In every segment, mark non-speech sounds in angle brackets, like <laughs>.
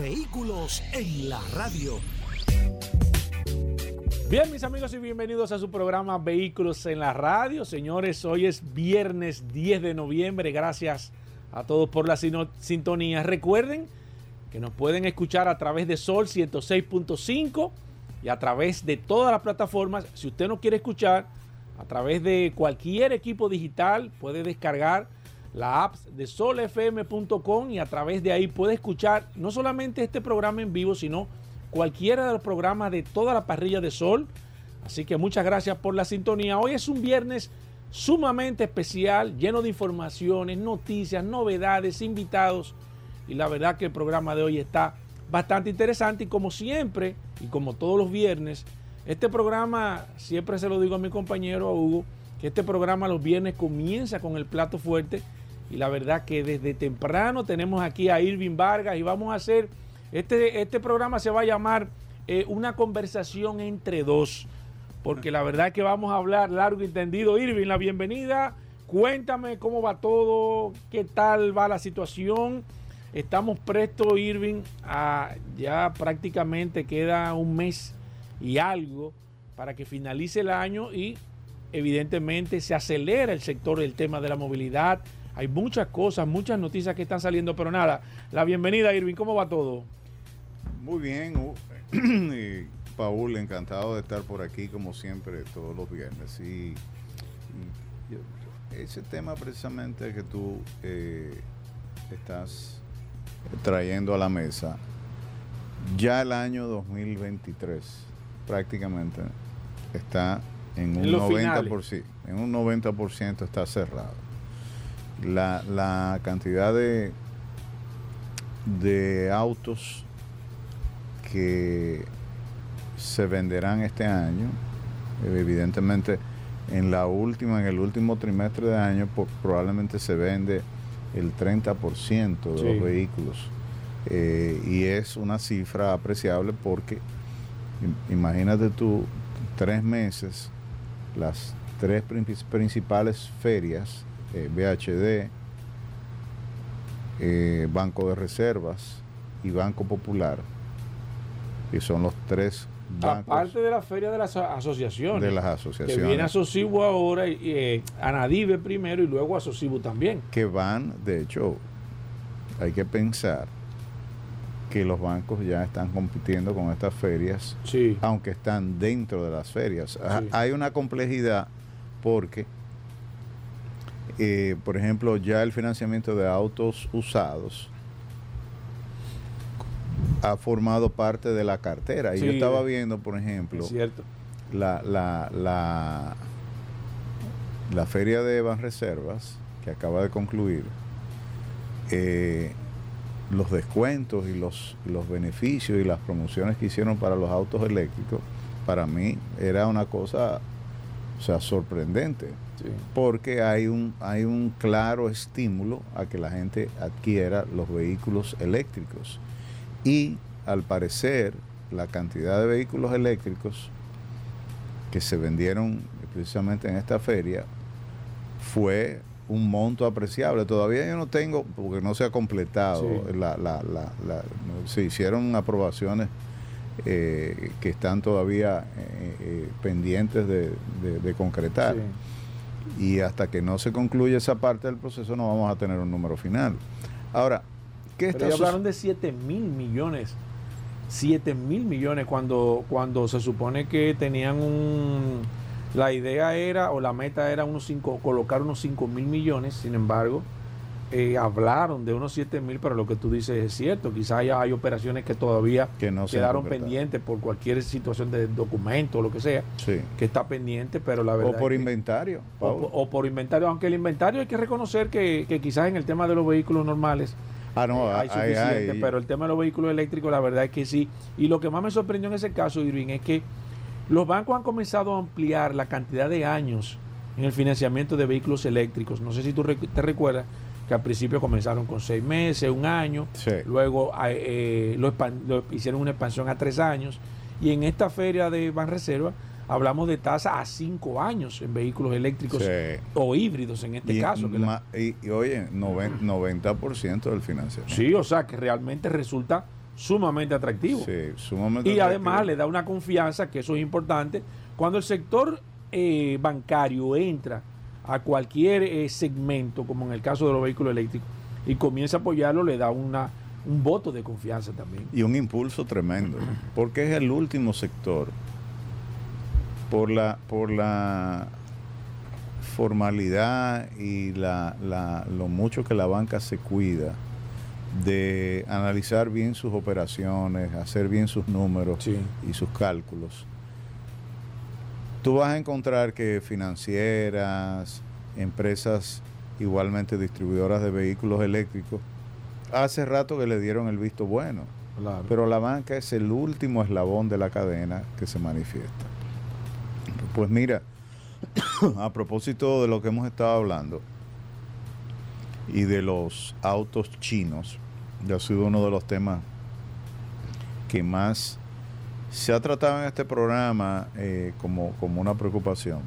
Vehículos en la radio. Bien, mis amigos, y bienvenidos a su programa Vehículos en la Radio. Señores, hoy es viernes 10 de noviembre. Gracias a todos por la sintonía. Recuerden que nos pueden escuchar a través de Sol 106.5 y a través de todas las plataformas. Si usted no quiere escuchar, a través de cualquier equipo digital puede descargar la app de solfm.com y a través de ahí puede escuchar no solamente este programa en vivo, sino cualquiera de los programas de toda la parrilla de Sol. Así que muchas gracias por la sintonía. Hoy es un viernes sumamente especial, lleno de informaciones, noticias, novedades, invitados. Y la verdad que el programa de hoy está bastante interesante y como siempre, y como todos los viernes, este programa, siempre se lo digo a mi compañero Hugo, que este programa los viernes comienza con el plato fuerte y la verdad que desde temprano tenemos aquí a Irving Vargas y vamos a hacer, este, este programa se va a llamar eh, una conversación entre dos, porque la verdad que vamos a hablar largo y entendido. Irving, la bienvenida, cuéntame cómo va todo, qué tal va la situación. Estamos prestos, Irving, a ya prácticamente queda un mes y algo para que finalice el año y evidentemente se acelera el sector del tema de la movilidad. Hay muchas cosas, muchas noticias que están saliendo, pero nada, la bienvenida Irving, ¿cómo va todo? Muy bien, <clears throat> Paul, encantado de estar por aquí como siempre todos los viernes. Y, ese tema precisamente que tú eh, estás trayendo a la mesa, ya el año 2023 prácticamente está en un 90%, en un 90% está cerrado. La, la cantidad de, de autos que se venderán este año, evidentemente en la última, en el último trimestre de año, probablemente se vende el 30% de los vehículos. Eh, y es una cifra apreciable porque imagínate tú, tres meses, las tres principales ferias, eh, BHD, eh, Banco de Reservas y Banco Popular, y son los tres bancos. Aparte de la feria de las asociaciones. De las asociaciones. Que viene Asocibu ahora, y, eh, Anadive primero y luego Asocibu también. Que van, de hecho, hay que pensar que los bancos ya están compitiendo con estas ferias, aunque están dentro de las ferias. Hay una complejidad porque, eh, por ejemplo, ya el financiamiento de autos usados ha formado parte de la cartera. Y yo estaba viendo, por ejemplo, La, la, la, la feria de Banreservas, que acaba de concluir, eh, los descuentos y los, los beneficios y las promociones que hicieron para los autos eléctricos, para mí era una cosa o sea, sorprendente. Porque hay un, hay un claro estímulo a que la gente adquiera los vehículos eléctricos. Y al parecer, la cantidad de vehículos eléctricos que se vendieron precisamente en esta feria fue un monto apreciable. Todavía yo no tengo, porque no se ha completado, se hicieron aprobaciones eh, que están todavía eh, eh, pendientes de, concretar. Y hasta que no se concluya esa parte del proceso no vamos a tener un número final. Ahora, ¿qué Pero hablaron de 7 mil millones. 7 mil millones cuando, cuando se supone que tenían un la idea era, o la meta era unos cinco, colocar unos 5 mil millones, sin embargo, eh, hablaron de unos 7 mil, pero lo que tú dices es cierto. Quizás haya, hay operaciones que todavía quedaron pendientes por cualquier situación de documento o lo que sea, que está pendiente, pero la verdad. O por inventario. O, por inventario, aunque el inventario hay que reconocer que, que, quizás en el tema de los vehículos normales Ah, no, hay suficiente, pero el tema de los vehículos eléctricos, la verdad es que sí. Y lo que más me sorprendió en ese caso, Irving, es que los bancos han comenzado a ampliar la cantidad de años en el financiamiento de vehículos eléctricos. No sé si tú te recuerdas que al principio comenzaron con seis meses, un año, luego eh, lo, hicieron una expansión a tres años, y en esta feria de Banreserva hablamos de tasa a cinco años en vehículos eléctricos o híbridos en este caso. y, y, oye, 90% del financiamiento. Sí, o sea que realmente resulta sumamente atractivo. Sí, sumamente y además le da una confianza, que eso es importante, cuando el sector eh, bancario entra a cualquier eh, segmento, como en el caso de los vehículos eléctricos, y comienza a apoyarlo, le da una, un voto de confianza también. Y un impulso tremendo, porque es el último sector por la, por la formalidad y la, la, lo mucho que la banca se cuida de analizar bien sus operaciones, hacer bien sus números y sus cálculos. Tú vas a encontrar que financieras, empresas igualmente distribuidoras de vehículos eléctricos, hace rato que le dieron el visto bueno. Pero la banca es el último eslabón de la cadena que se manifiesta. Pues mira, <coughs> a propósito de lo que hemos estado hablando y de los autos chinos, ya ha sido uno de los temas que más se ha tratado en este programa eh, como, como una preocupación.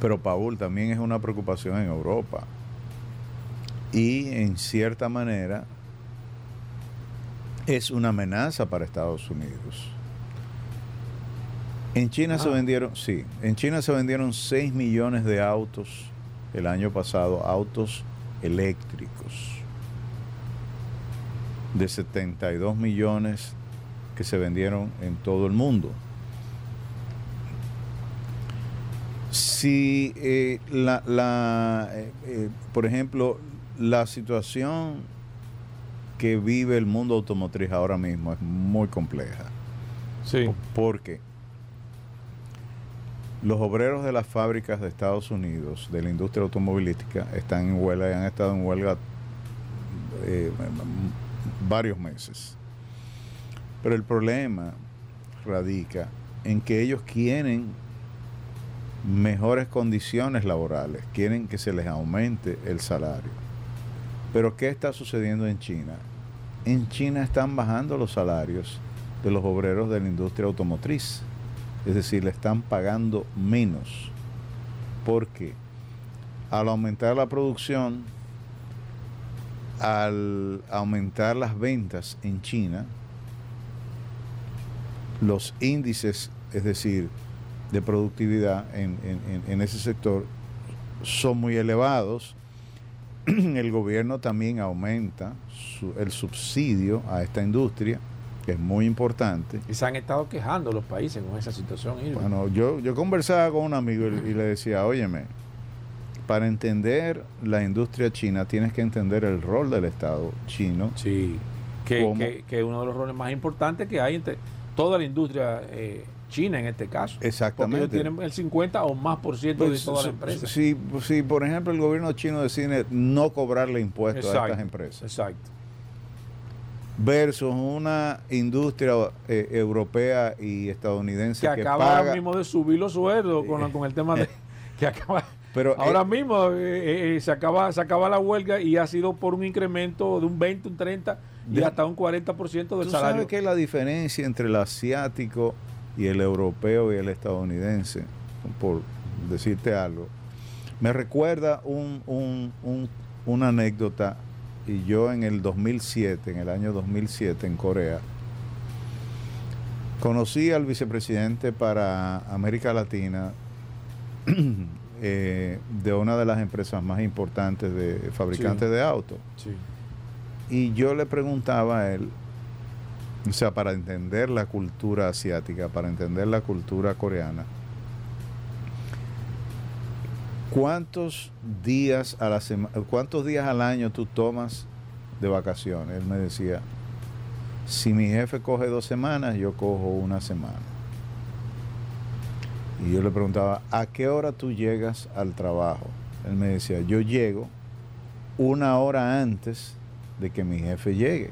Pero Paul también es una preocupación en Europa. Y en cierta manera es una amenaza para Estados Unidos. En China se ah. vendieron, sí, en China se vendieron 6 millones de autos el año pasado, autos eléctricos, de 72 millones que se vendieron en todo el mundo. Si eh, la, la eh, eh, por ejemplo, la situación que vive el mundo automotriz ahora mismo es muy compleja. Sí. Porque los obreros de las fábricas de Estados Unidos, de la industria automovilística, están en huelga y han estado en huelga varios meses. Pero el problema radica en que ellos quieren mejores condiciones laborales, quieren que se les aumente el salario. Pero ¿qué está sucediendo en China? En China están bajando los salarios de los obreros de la industria automotriz. Es decir, le están pagando menos. Porque al aumentar la producción, al aumentar las ventas en China, los índices, es decir, de productividad en, ese sector son muy elevados. <clears throat> El gobierno también aumenta el subsidio a esta industria, que es muy importante. Y se han estado quejando los países con esa situación. Bueno, yo, yo conversaba con un amigo y, le decía, óyeme, para entender la industria china tienes que entender el rol del Estado chino. Sí, que, que, es uno de los roles más importantes que hay entre toda la industria eh, china en este caso. Exactamente. Porque ellos tienen el 50 o más por ciento de pues, toda la empresa. Si, si, por ejemplo, el gobierno chino decide no cobrarle impuestos a estas empresas. Exacto. Versus una industria eh, europea y estadounidense que, acaba ahora mismo de subir los sueldos con, <laughs> con el tema de <laughs> que acaba pero ahora eh, mismo se acaba se acaba la huelga y ha sido por un incremento de un 20, un 30 y hasta un 40% del ¿tú salario. ¿Sabes qué es la diferencia entre el asiático y el europeo y el estadounidense? Por decirte algo. Me recuerda un, una anécdota, y yo en el 2007, en el año 2007 en Corea, conocí al vicepresidente para América Latina <clears throat> eh, de una de las empresas más importantes de fabricantes de autos. Sí. Y yo le preguntaba a él, o sea, para entender la cultura asiática, para entender la cultura coreana, ¿cuántos días a la cuántos días al año tú tomas de vacaciones? Él me decía, si mi jefe coge dos semanas, yo cojo una semana. Y yo le preguntaba, ¿a qué hora tú llegas al trabajo? Él me decía, yo llego una hora antes de que mi jefe llegue.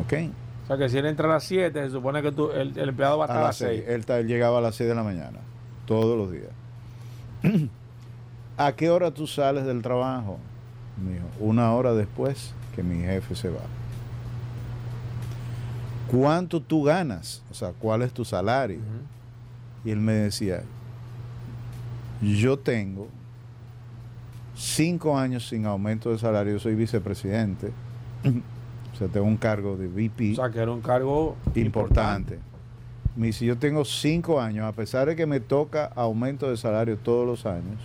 ¿Ok? O sea que si él entra a las 7, se supone que el, empleado va a estar a, las 6. Él, llegaba a las 6 de la mañana, todos los días. <clears throat> ¿A qué hora tú sales del trabajo? una hora después que mi jefe se va. ¿Cuánto tú ganas? O sea, ¿cuál es tu salario? Y él me decía, yo tengo cinco años sin aumento de salario, soy vicepresidente. o sea, tengo un cargo de VP. O sea, que era un cargo importante. Me dice, yo tengo cinco años, a pesar de que me toca aumento de salario todos los años.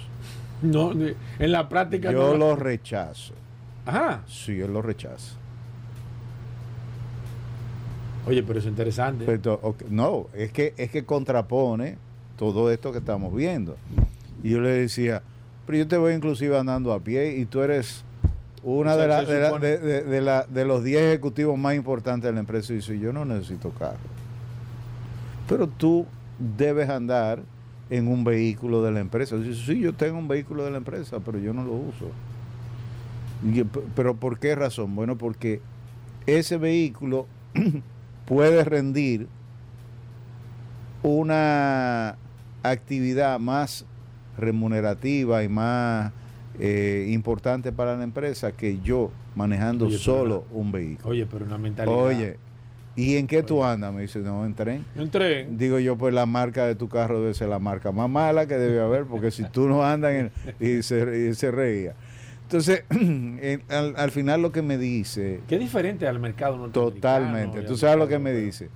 No, en la práctica yo lo rechazo. Ajá. Sí, él lo rechaza. Oye, pero es interesante. no, es que, es que contrapone todo esto que estamos viendo. Y yo le decía, pero yo te voy inclusive andando a pie y tú eres una de, de, de, los 10 ejecutivos más importantes de la empresa. Y dice, yo no necesito carro. Pero tú debes andar en un vehículo de la empresa. Dice, sí, yo tengo un vehículo de la empresa, pero yo no lo uso. pero ¿por qué razón? Bueno, porque ese vehículo <clears throat> puede rendir una actividad más remunerativa y más eh, importante para la empresa que yo manejando solo un vehículo. Oye, pero una mentalidad. Oye, ¿y en qué tú andas? Me dice, no, en tren. En tren. Digo yo, pues la marca de tu carro debe ser la marca más mala que debe haber, porque si tú no andas en, <laughs> y, se, y se reía. Entonces, <clears throat> al, final lo que me dice... Qué diferente al mercado Totalmente. Tú sabes lo que me dice.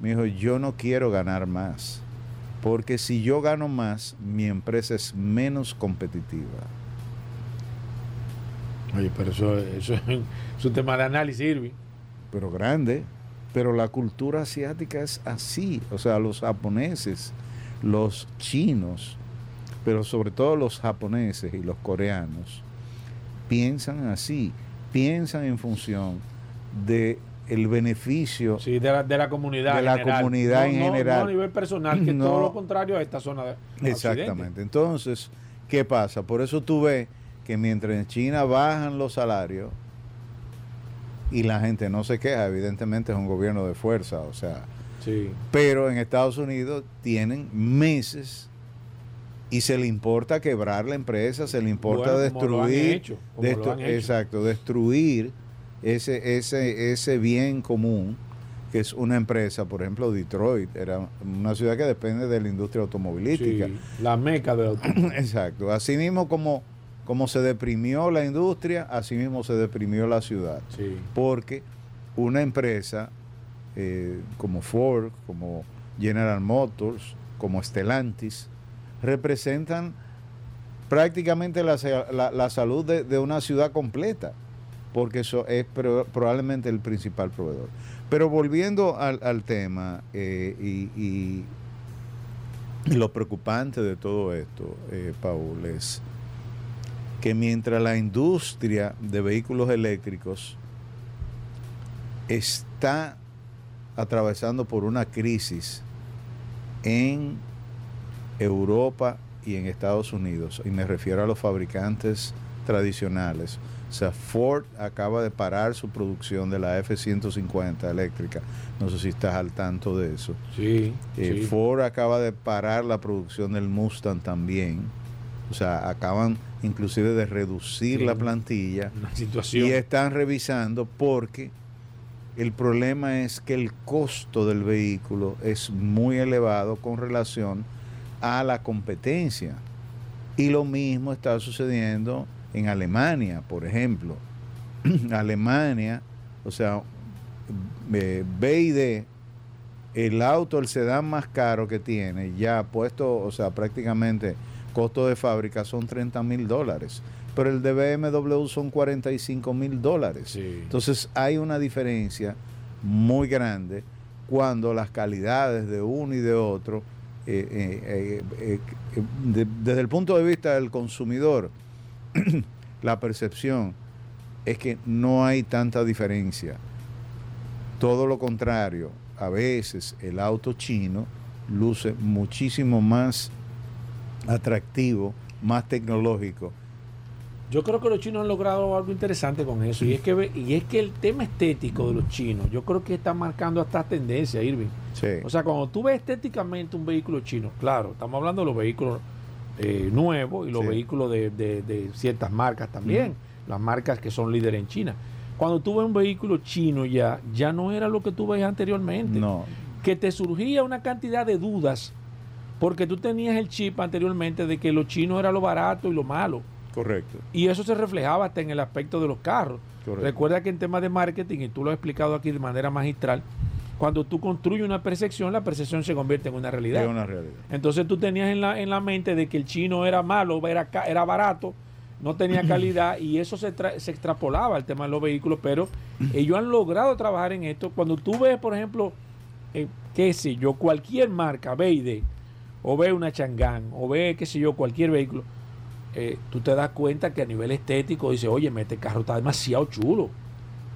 Me dijo, yo no quiero ganar más, porque si yo gano más, mi empresa es menos competitiva. Oye, pero eso, eso es un tema de análisis, Irving. Pero grande. Pero la cultura asiática es así. O sea, los japoneses, los chinos, pero sobre todo los japoneses y los coreanos, piensan así, piensan en función de el beneficio de, la, comunidad de la comunidad en general no, a nivel personal que todo lo contrario a esta zona de exactamente. Entonces qué pasa por eso tú ves que mientras en China bajan los salarios y la gente no se queja evidentemente es un gobierno de fuerza o sea sí. pero en Estados Unidos tienen meses y se le importa quebrar la empresa, se le importa destruir, exacto, destruir ese, ese, ese bien común que es una empresa, por ejemplo, Detroit, era una ciudad que depende de la industria automovilística. la meca de <clears throat> Exacto. Así mismo como, como se deprimió la industria, así mismo se deprimió la ciudad. Porque una empresa eh, como Ford, como General Motors, como Stellantis, representan prácticamente la, salud de, una ciudad completa, porque eso es probablemente el principal proveedor. Pero volviendo al, tema eh, y, lo preocupante de todo esto, eh, Paul, es que mientras la industria de vehículos eléctricos está atravesando por una crisis en Europa y en Estados Unidos, y me refiero a los fabricantes tradicionales. O sea, Ford acaba de parar su producción de la F-150 eléctrica. No sé si estás al tanto de eso. Eh, sí, Ford acaba de parar la producción del Mustang también. O sea, acaban inclusive de reducir la plantilla. situación. Y están revisando porque el problema es que el costo del vehículo es muy elevado con relación a la competencia. Y lo mismo está sucediendo en Alemania, por ejemplo. <clears throat> Alemania, o sea, BID, el auto, el sedán más caro que tiene, ya puesto, o sea, prácticamente costo de fábrica son 30 mil dólares, pero el de BMW son 45 mil dólares. Entonces hay una diferencia muy grande cuando las calidades de uno y de otro eh, eh, eh, desde el punto de vista del consumidor, <clears throat> la percepción es que no hay tanta diferencia. Todo lo contrario, a veces el auto chino luce muchísimo más atractivo, más tecnológico Yo creo que los chinos han logrado algo interesante con eso. Y es que y es que el tema estético de los chinos, yo creo que está marcando hasta tendencia, Irving. O sea, cuando tú ves estéticamente un vehículo chino, claro, estamos hablando de los vehículos eh, nuevos y los vehículos de, ciertas marcas también, las marcas que son líderes en China. Cuando tú ves un vehículo chino ya, ya no era lo que tú veías anteriormente. No. Que te surgía una cantidad de dudas porque tú tenías el chip anteriormente de que lo chino era lo barato y lo malo. Correcto. Y eso se reflejaba hasta en el aspecto de los carros. Recuerda que en temas de marketing, y tú lo has explicado aquí de manera magistral, cuando tú construyes una percepción, la percepción se convierte en una realidad. Es una realidad. Entonces tú tenías en la, en la mente de que el chino era malo, era, era barato, no tenía <clears throat> calidad y eso se, se extrapolaba al tema de los vehículos, pero <clears throat> ellos han logrado trabajar en esto. Cuando tú ves, por ejemplo, eh, qué sé yo, cualquier marca, Beide, o ve una Changán, o ve, qué sé yo, cualquier vehículo, eh, tú te das cuenta que a nivel estético dice, oye, este carro está demasiado chulo.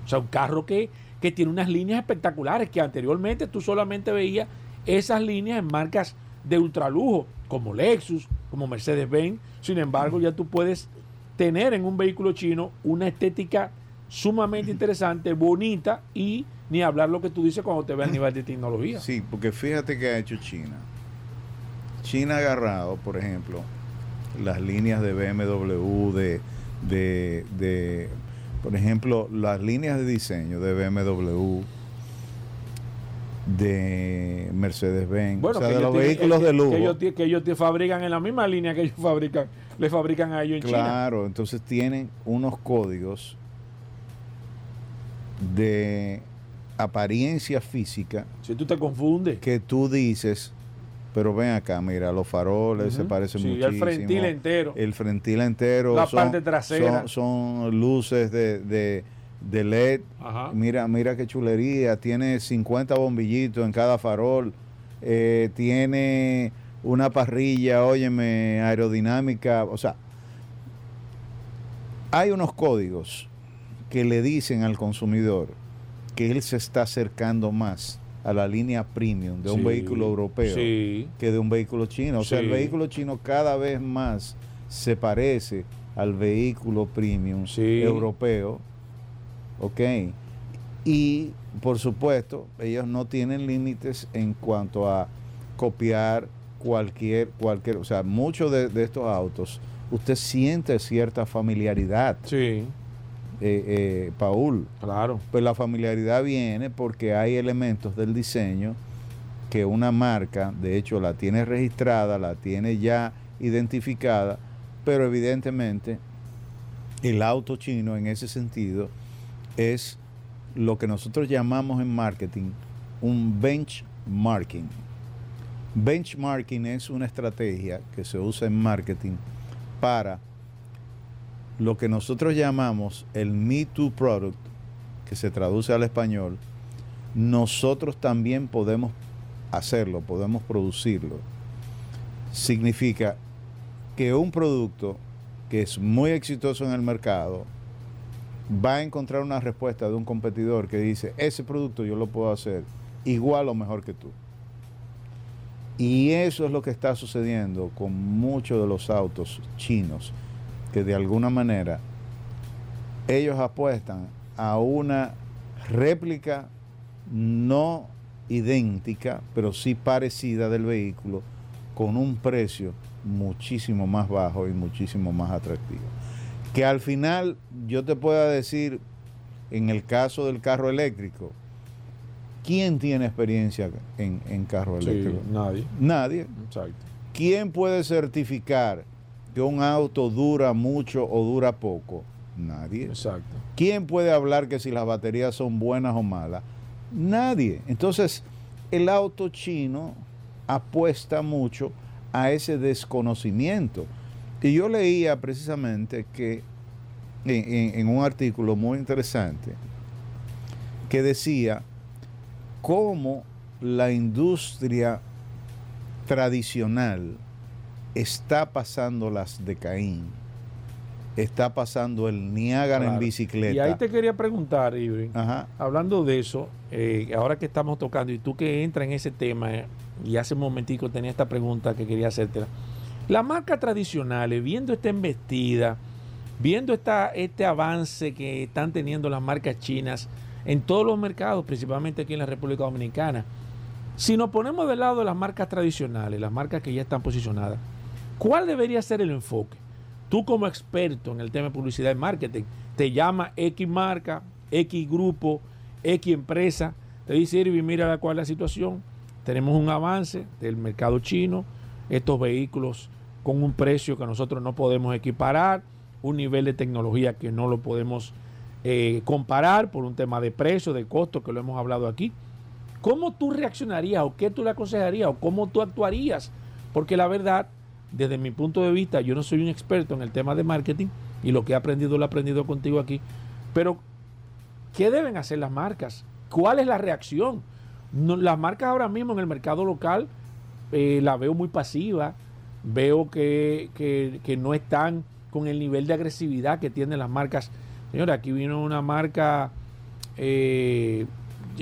O sea, un carro que, que tiene unas líneas espectaculares que anteriormente tú solamente veías esas líneas en marcas de ultralujo, como Lexus, como Mercedes-Benz. Sin embargo, ya tú puedes tener en un vehículo chino una estética sumamente interesante, bonita y ni hablar lo que tú dices cuando te ve a <clears throat> nivel de tecnología. Sí, porque fíjate que ha hecho China. China ha agarrado, por ejemplo, las líneas de BMW, de, de, por ejemplo, las líneas de diseño de BMW, de Mercedes-Benz, o sea, de los vehículos de lujo. Que ellos, te fabrican en la misma línea que ellos fabrican, le fabrican a ellos en China. Claro, entonces tienen unos códigos de apariencia física. Si tú te confundes. Que tú dices, pero ven acá, mira, los faroles se parecen sí, muchísimo. El frentil entero. El frentil entero. La parte trasera. Son, luces de, LED. Mira, mira qué chulería. Tiene 50 bombillitos en cada farol. Eh, tiene una parrilla, óyeme, aerodinámica. O sea, hay unos códigos que le dicen al consumidor que él se está acercando más a la línea premium de un vehículo europeo que de un vehículo chino. O sea, el vehículo chino cada vez más se parece al vehículo premium europeo. ¿Ok? Y por supuesto, ellos no tienen límites en cuanto a copiar cualquier, cualquier, o sea, muchos de, de estos autos, usted siente cierta familiaridad. Sí eh, eh, Paul. Claro. Pues la familiaridad viene porque hay elementos del diseño que una marca, de hecho, la tiene registrada, la tiene ya identificada, pero evidentemente el auto chino en ese sentido es lo que nosotros llamamos en marketing un benchmarking. Benchmarking es una estrategia que se usa en marketing para lo que nosotros llamamos el Me Too Product, que se traduce al español, nosotros también podemos hacerlo, podemos producirlo. Significa que un producto que es muy exitoso en el mercado va a encontrar una respuesta de un competidor que dice, ese producto yo lo puedo hacer igual o mejor que tú. Y eso es lo que está sucediendo con muchos de los autos chinos que de alguna manera ellos apuestan a una réplica no idéntica, pero sí parecida del vehículo, con un precio muchísimo más bajo y muchísimo más atractivo. Que al final yo te pueda decir, en el caso del carro eléctrico, ¿quién tiene experiencia en, carro eléctrico? nadie. Nadie. ¿Quién puede certificar que un auto dura mucho o dura poco? Nadie. Exacto. ¿Quién puede hablar que si las baterías son buenas o malas? Nadie. Entonces, el auto chino apuesta mucho a ese desconocimiento. Y yo leía precisamente que en, en un artículo muy interesante que decía cómo la industria tradicional está pasando las de Caín, está pasando el Niágara en bicicleta. Y ahí te quería preguntar, Ibri, hablando de eso, eh, ahora que estamos tocando, y tú que entras en ese tema, eh, y hace un momentico tenía esta pregunta que quería hacerte. Las marcas tradicionales, viendo esta embestida Viendo esta, este avance que están teniendo las marcas chinas en todos los mercados, principalmente aquí en la República Dominicana, si nos ponemos del lado de las marcas tradicionales, las marcas que ya están posicionadas, ¿cuál debería ser el enfoque? Tú como experto en el tema de publicidad y marketing, te llama X marca, X grupo, X empresa, te dice, Irving, mira cuál es la situación, tenemos un avance del mercado chino, estos vehículos con un precio que nosotros no podemos equiparar, un nivel de tecnología que no lo podemos eh, comparar por un tema de precio, de costo, que lo hemos hablado aquí. ¿Cómo tú reaccionarías o qué tú le aconsejarías o cómo tú actuarías? Porque la verdad, desde mi punto de vista, yo no soy un experto en el tema de marketing y lo que he aprendido lo he aprendido contigo aquí, pero ¿qué deben hacer las marcas? ¿Cuál es la reacción? las marcas ahora mismo en el mercado local eh, la veo muy pasiva, veo que, que no están con el nivel de agresividad que tienen las marcas Señora, aquí vino una marca, eh,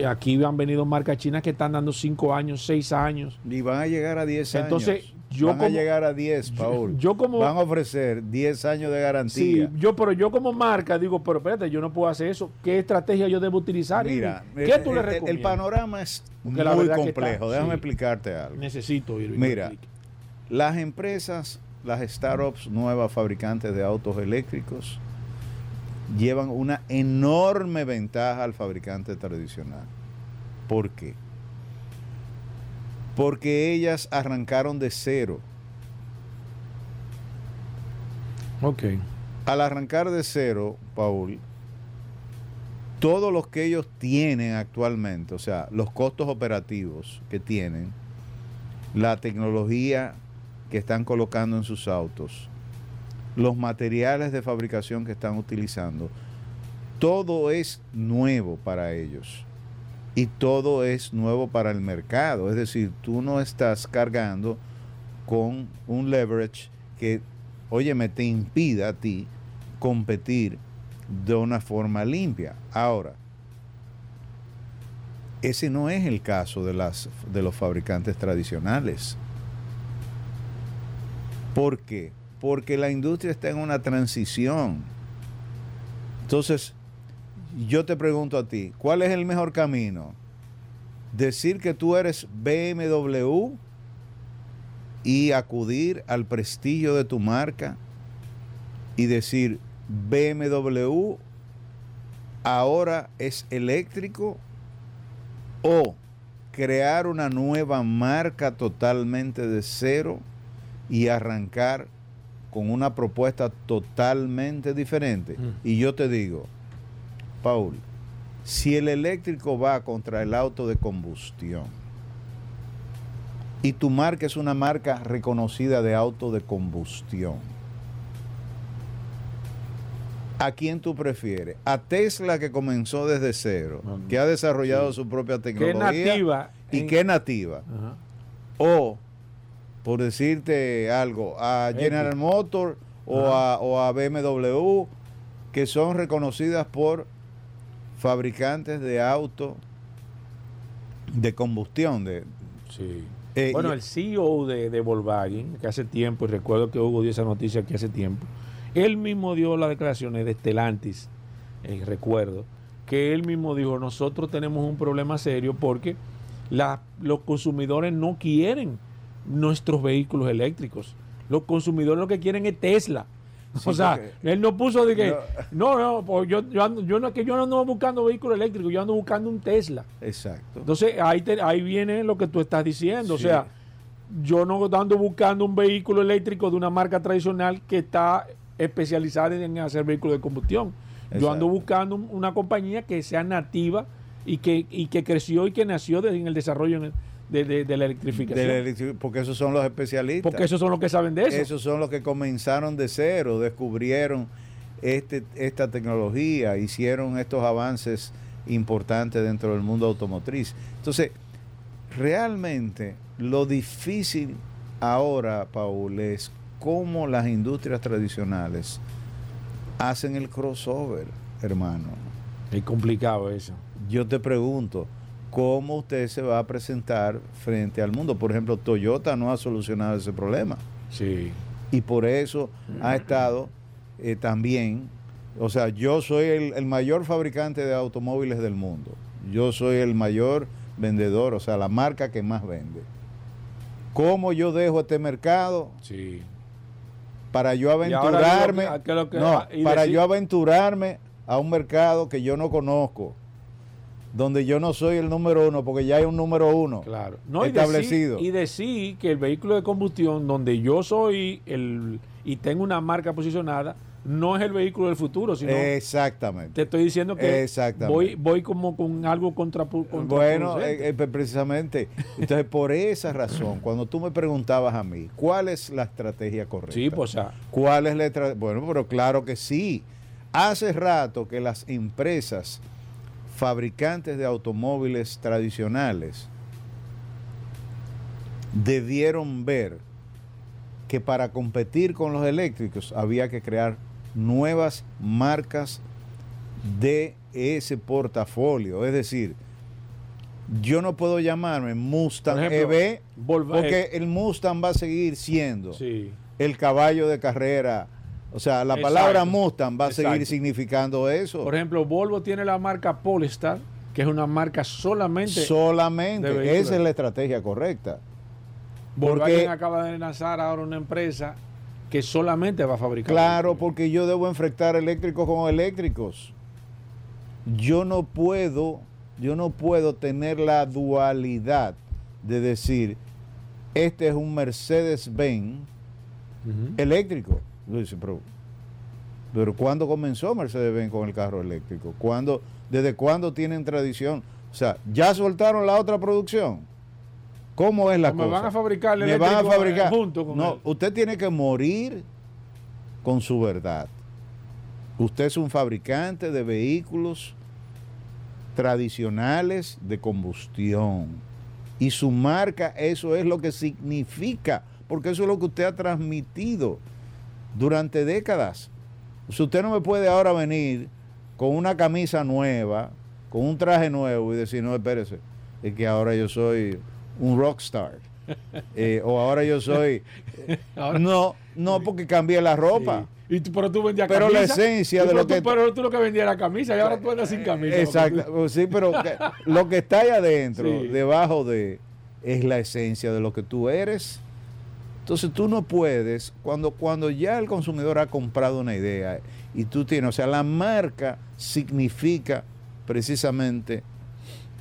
aquí han venido marcas chinas que están dando 5 años, 6 años. Y van a llegar a 10 años. Entonces, yo van a llegar a 10, Paul. Yo, como, van a ofrecer 10 años de garantía. Sí, yo, pero yo como marca digo, pero espérate, yo no puedo hacer eso. ¿Qué estrategia yo debo utilizar? Mira, ¿qué tú le recomiendas? El panorama es muy complejo. Déjame explicarte algo. Necesito ir. Mira, las empresas, las startups nuevas fabricantes de autos eléctricos, llevan una enorme ventaja al fabricante tradicional. ¿Por qué? Porque ellas arrancaron de cero. Ok. Al arrancar de cero, Paul, todo lo que ellos tienen actualmente, o sea, los costos operativos que tienen, la tecnología que están colocando en sus autos, los materiales de fabricación que están utilizando, todo es nuevo para ellos y todo es nuevo para el mercado. Es decir, tú no estás cargando con un leverage que, oye, me te impida a ti competir de una forma limpia. Ahora, ese no es el caso de, las, de los fabricantes tradicionales. ¿Por qué? porque la industria está en una transición. Entonces, yo te pregunto a ti, ¿cuál es el mejor camino? Decir que tú eres BMW y acudir al prestigio de tu marca y decir BMW ahora es eléctrico o crear una nueva marca totalmente de cero y arrancar con una propuesta totalmente diferente. Y yo te digo, Paul, si el eléctrico va contra el auto de combustión y tu marca es una marca reconocida de auto de combustión, ¿a quién tú prefieres? ¿A Tesla que comenzó desde cero, que ha desarrollado su propia tecnología? Que nativa. Y que nativa. O por decirte algo, a General Motors o a, BMW, que son reconocidas por fabricantes de autos de combustión. De, sí. Eh, bueno, el CEO de, Volkswagen, que hace tiempo, y recuerdo que Hugo dio esa noticia que hace tiempo, él mismo dio las declaraciones de Stellantis, eh, recuerdo, que él mismo dijo, nosotros tenemos un problema serio porque los consumidores no quieren nuestros vehículos eléctricos. Los consumidores lo que quieren es Tesla. O sea, él no puso de que, no, no, yo, yo, ando, yo no, que yo no ando buscando vehículo eléctrico, yo ando buscando un Tesla. Exacto. Entonces ahí, ahí viene lo que tú estás diciendo. O sea, yo no ando buscando un vehículo eléctrico de una marca tradicional que está especializada en hacer vehículos de combustión. Yo ando buscando una compañía que sea nativa y que, y que creció y que nació en el desarrollo en el, de, la electrificación. porque esos son los especialistas. Porque esos son los que saben de eso. Esos son los que comenzaron de cero, descubrieron este, esta tecnología, hicieron estos avances importantes dentro del mundo automotriz. Entonces, realmente lo difícil ahora, Paul, es cómo las industrias tradicionales hacen el crossover, hermano. Es complicado eso. Yo te pregunto, cómo usted se va a presentar frente al mundo. Por ejemplo, Toyota no ha solucionado ese problema. Sí. Y por eso ha estado eh, también, o sea, yo soy el, mayor fabricante de automóviles del mundo. Yo soy el mayor vendedor, o sea, la marca que más vende. ¿Cómo yo dejo este mercado? Sí. Para yo aventurarme, no, para yo aventurarme a un mercado que yo no conozco donde yo no soy el número uno, porque ya hay un número uno claro. establecido. Y decir, que el vehículo de combustión, donde yo soy el y tengo una marca posicionada, no es el vehículo del futuro, sino. Exactamente. Te estoy diciendo que voy, voy como con algo contra. bueno, eh, eh, precisamente. Entonces, por esa razón, cuando tú me preguntabas a mí, ¿cuál es la estrategia correcta? Sí, pues ya. ¿Cuál es la estrategia? Bueno, pero claro que sí. Hace rato que las empresas fabricantes de automóviles tradicionales debieron ver que para competir con los eléctricos había que crear nuevas marcas de ese portafolio. Es decir, yo no puedo llamarme Mustang EV porque el Mustang va a seguir siendo el caballo de carrera o sea, la palabra Mustang va a seguir significando eso. Por ejemplo, Volvo tiene la marca Polestar, que es una marca solamente. Solamente. Esa es la estrategia correcta. Volkswagen acaba de lanzar ahora una empresa que solamente va a fabricar. Claro, porque yo debo enfrentar eléctricos con eléctricos. Yo no puedo, yo no puedo tener la dualidad de decir, este es un Mercedes-Benz eléctrico pero, pero ¿cuándo comenzó Mercedes-Benz con el carro eléctrico? ¿Cuándo, ¿Desde cuándo tienen tradición? O sea, ¿ya soltaron la otra producción? ¿Cómo es la cosa? Me van a fabricar el van a fabricar junto con No, usted tiene que morir con su verdad. Usted es un fabricante de vehículos tradicionales de combustión. Y su marca, eso es lo que significa, porque eso es lo que usted ha transmitido durante décadas. Si usted no me puede ahora venir con una camisa nueva, con un traje nuevo y decir, no, espérese, es que ahora yo soy un rockstar. <laughs> Eh, o ahora yo soy... no, <laughs> no, porque cambié la ropa. Y pero tú vendías pero la esencia de lo que... Pero tú lo que vendías era camisa y ahora tú andas sin camisa. Exacto, sí, pero lo que está ahí adentro, <laughs> debajo de, es la esencia de lo que tú eres entonces tú no puedes, cuando, cuando ya el consumidor ha comprado una idea y tú tienes, o sea, la marca significa precisamente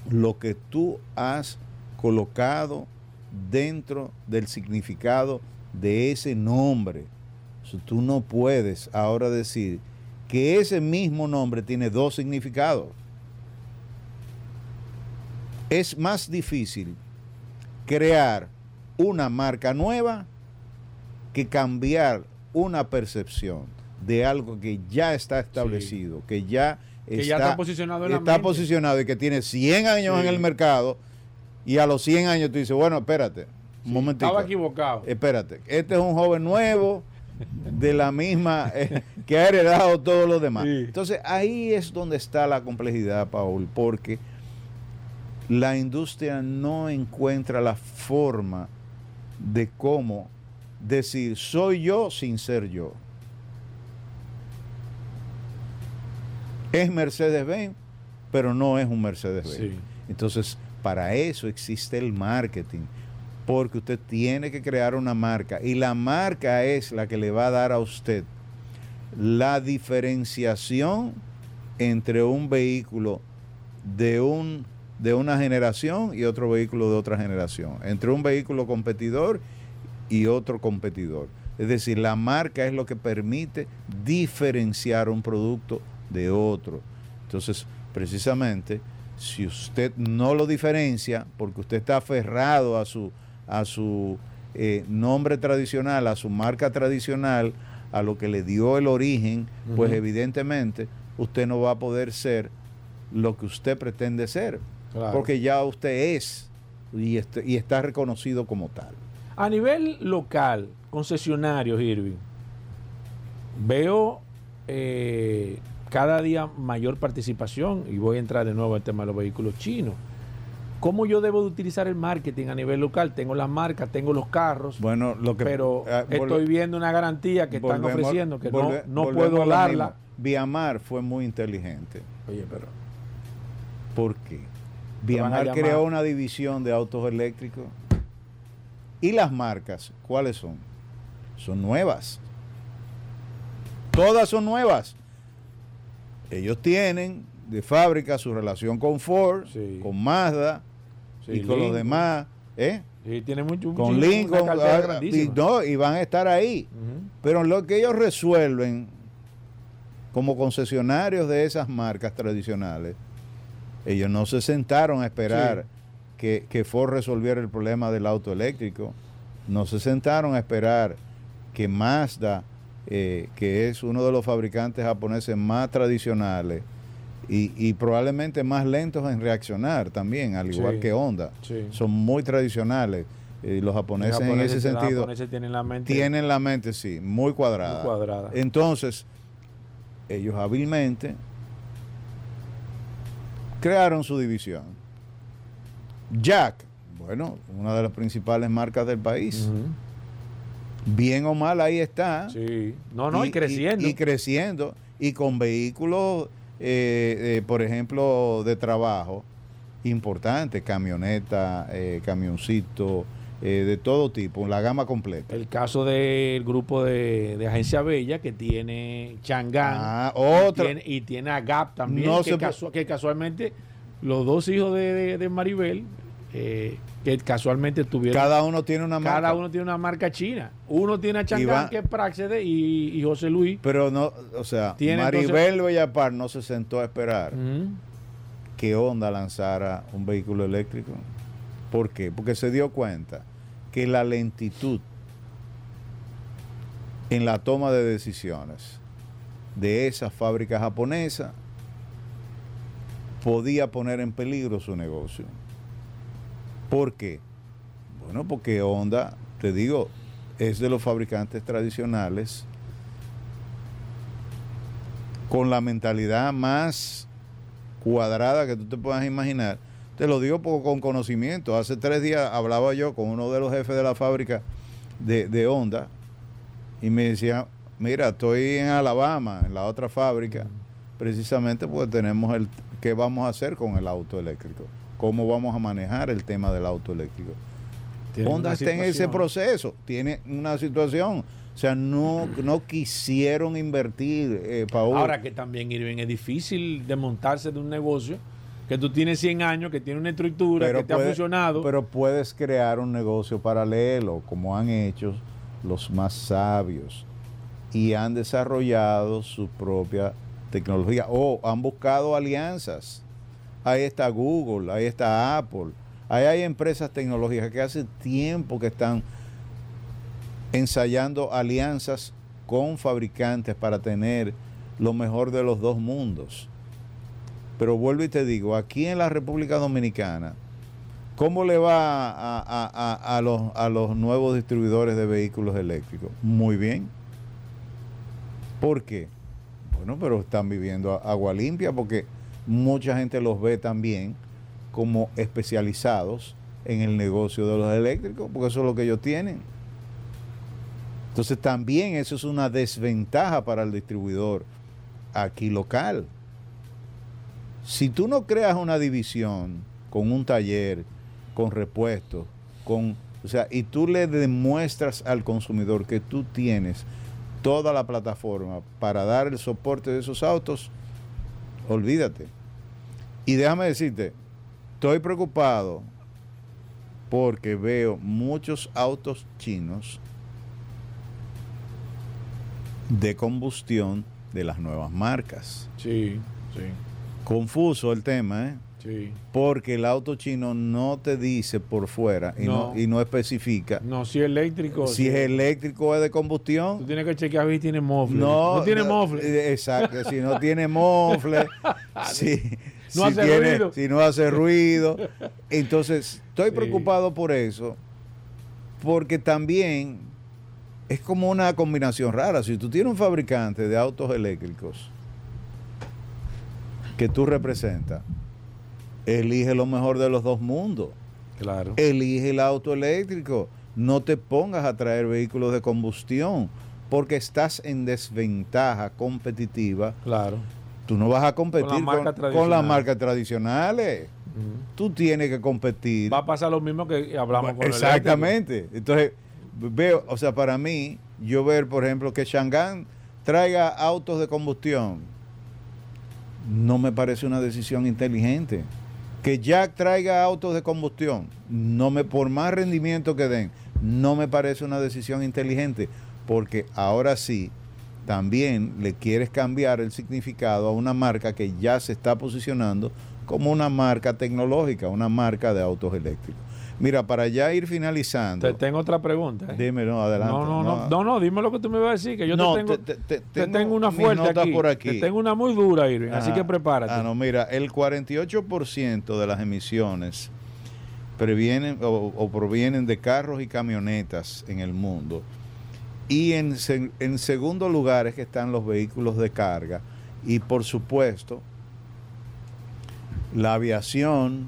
lo que tú has colocado dentro del significado de ese nombre. tú no puedes ahora decir que ese mismo nombre tiene dos significados. Es más difícil crear una marca nueva que cambiar una percepción de algo que ya está establecido, que ya está, posicionado está posicionado y que tiene 100 años en el mercado y a los 100 años tú dices, bueno, espérate, un momentito. Estaba equivocado. Espérate, este es un joven nuevo de la misma eh, que ha heredado todo lo demás. Entonces ahí es donde está la complejidad, Paul, porque la industria no encuentra la forma de cómo decir soy yo sin ser yo. Es Mercedes-Benz, pero no es un Mercedes-Benz. Entonces, para eso existe el marketing, porque usted tiene que crear una marca y la marca es la que le va a dar a usted la diferenciación entre un vehículo de un de una generación y otro vehículo de otra generación, entre un vehículo competidor y otro competidor. Es decir, la marca es lo que permite diferenciar un producto de otro. Entonces, precisamente, si usted no lo diferencia, porque usted está aferrado a su, a su eh, nombre tradicional, a su marca tradicional, a lo que le dio el origen, pues evidentemente usted no va a poder ser lo que usted pretende ser, porque ya usted es y, y está reconocido como tal. A nivel local, concesionarios, Irving, veo eh, cada día mayor participación, y voy a entrar de nuevo al tema de los vehículos chinos. ¿Cómo yo debo de utilizar el marketing a nivel local? Tengo las marcas, tengo los carros, bueno, lo que, pero eh, estoy viendo una garantía que están ofreciendo que no, no puedo darla. Viamar fue muy inteligente. Oye, pero ¿por qué? Viamar creó una división de autos eléctricos. ¿Y las marcas cuáles son? Son nuevas. Todas son nuevas. Ellos tienen de fábrica su relación con Ford, con Mazda, y con los demás, ¿eh? tiene mucho, con Lincoln, y, no, y van a estar ahí. Pero lo que ellos resuelven como concesionarios de esas marcas tradicionales, ellos no se sentaron a esperar que, que, Ford resolviera el problema del auto eléctrico, no se sentaron a esperar que Mazda, eh, que es uno de los fabricantes japoneses más tradicionales, y, probablemente más lentos en reaccionar también, al igual que Honda. Son muy tradicionales. Y los japoneses, en ese sentido tienen la mente tienen la mente sí muy cuadrada. cuadrada entonces ellos hábilmente crearon su división Jack bueno una de las principales marcas del país. Bien o mal ahí está. Sí. No no y, creciendo. y creciendo. Y con vehículos eh, eh, por ejemplo, de trabajo importante, camioneta, eh, camioncito, de todo tipo, la gama completa. El caso del grupo de, Agencia Bella que tiene Changán ah, y, tiene, a Gap también, que, casualmente los dos hijos de, Maribel que casualmente tuvieron. Cada uno tiene una marca. Cada uno tiene una marca china. Uno tiene a Chang'an, que es Praxede, y, José Luis. Pero no, o sea, Maribel Bellapar no se sentó a esperar que Honda lanzara un vehículo eléctrico. ¿Por qué? Porque se dio cuenta que la lentitud en la toma de decisiones de esa fábrica japonesa podía poner en peligro su negocio. ¿Por qué? Bueno, porque Honda, te digo, es de los fabricantes tradicionales con la mentalidad más cuadrada que tú te puedas imaginar. Te lo digo con conocimiento. Hace tres días hablaba yo con uno de los jefes de la fábrica de, de Honda y me decía, mira, estoy en Alabama, en la otra fábrica, precisamente porque tenemos el qué vamos a hacer con el auto eléctrico cómo vamos a manejar el tema del auto eléctrico. Honda está en ese proceso, tiene una situación. O sea, no, no quisieron invertir, eh, Ahora que también, Irving, es difícil desmontarse de un negocio que tú tienes 100 años, que tiene una estructura, que te ha funcionado. Pero puedes crear un negocio paralelo, como han hecho los más sabios, y han desarrollado su propia tecnología o han buscado alianzas ahí está Google, ahí está Apple, ahí hay empresas tecnológicas que hace tiempo que están ensayando alianzas con fabricantes para tener lo mejor de los dos mundos. Pero vuelvo y te digo, aquí en la República Dominicana, ¿cómo le va a, los, a los nuevos distribuidores de vehículos eléctricos? Muy bien. ¿Por qué? Bueno, pero están viviendo agua limpia porque mucha gente los ve también como especializados en el negocio de los eléctricos, porque eso es lo que ellos tienen. Entonces también eso es una desventaja para el distribuidor aquí local. Si tú no creas una división con un taller, con repuestos, con, o sea, y tú le demuestras al consumidor que tú tienes toda la plataforma para dar el soporte de esos autos, olvídate. Y déjame decirte, estoy preocupado porque veo muchos autos chinos de combustión de las nuevas marcas. Sí, sí. Confuso el tema, ¿eh? Sí. Porque el auto chino no te dice por fuera y no, y no especifica. No, si es eléctrico. Si, es electríco o es de combustión. Tú tienes que chequear si tiene mofle. No, no tiene mofle. Eh, exacto, si no tiene mofle. <laughs> si, no si, hace ruido. si no hace ruido. Entonces, estoy preocupado por eso, porque también es como una combinación rara. Si tú tienes un fabricante de autos eléctricos que tú representas, Elige lo mejor de los dos mundos. Claro. Elige el auto eléctrico. No te pongas a traer vehículos de combustión porque estás en desventaja competitiva. Claro. Tú no vas a competir con, las marcas tradicionales. Tú tienes que competir. Va a pasar lo mismo que hablamos con Exactamente. Entonces, veo, o sea, para mí, yo ver, por ejemplo, que Shanghái traiga autos de combustión, no me parece una decisión inteligente. Que Jack traiga autos de combustión, no me, por más rendimiento que den, no me parece una decisión inteligente, porque ahora sí, también le quieres cambiar el significado a una marca que ya se está posicionando como una marca tecnológica, una marca de autos eléctricos. Mira, para ya ir finalizando. Te tengo otra pregunta. ¿eh? Dime, no, adelante. No no, no, no, no, dime lo que tú me vas a decir, que yo te, tengo, te, tengo, una fuerte aquí, por aquí. Te tengo una muy dura, Irving, así que prepárate. Ah, no, mira, el 48% de las emisiones previenen o, provienen de carros y camionetas en el mundo. Y en, en segundo lugar es que están los vehículos de carga. Y por supuesto, la aviación,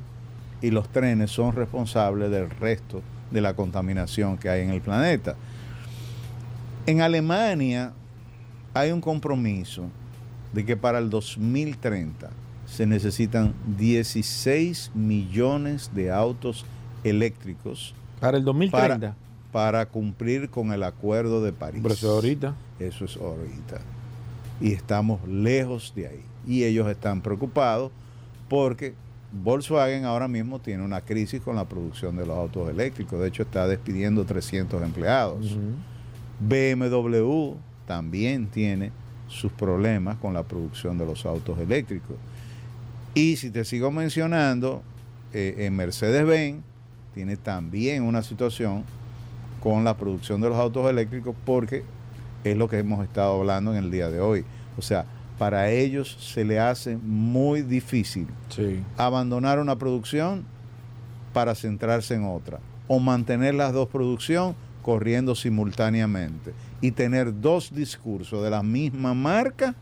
y los trenes son responsables del resto de la contaminación que hay en el planeta. En Alemania hay un compromiso de que para el 2030 se necesitan 16 millones de autos eléctricos. Para el 2030. Para, cumplir con el acuerdo de París. Pero eso es ahorita. Eso es ahorita. Y estamos lejos de ahí. Y ellos están preocupados porque Volkswagen ahora mismo tiene una crisis con la producción de los autos eléctricos. De hecho, está despidiendo 300 empleados. BMW también tiene sus problemas con la producción de los autos eléctricos. Y si te sigo mencionando, eh, en Mercedes-Benz tiene también una situación con la producción de los autos eléctricos porque es lo que hemos estado hablando en el día de hoy. O sea, para ellos se le hace muy difícil abandonar una producción para centrarse en otra o mantener las dos producciones corriendo simultáneamente y tener dos discursos de la misma marca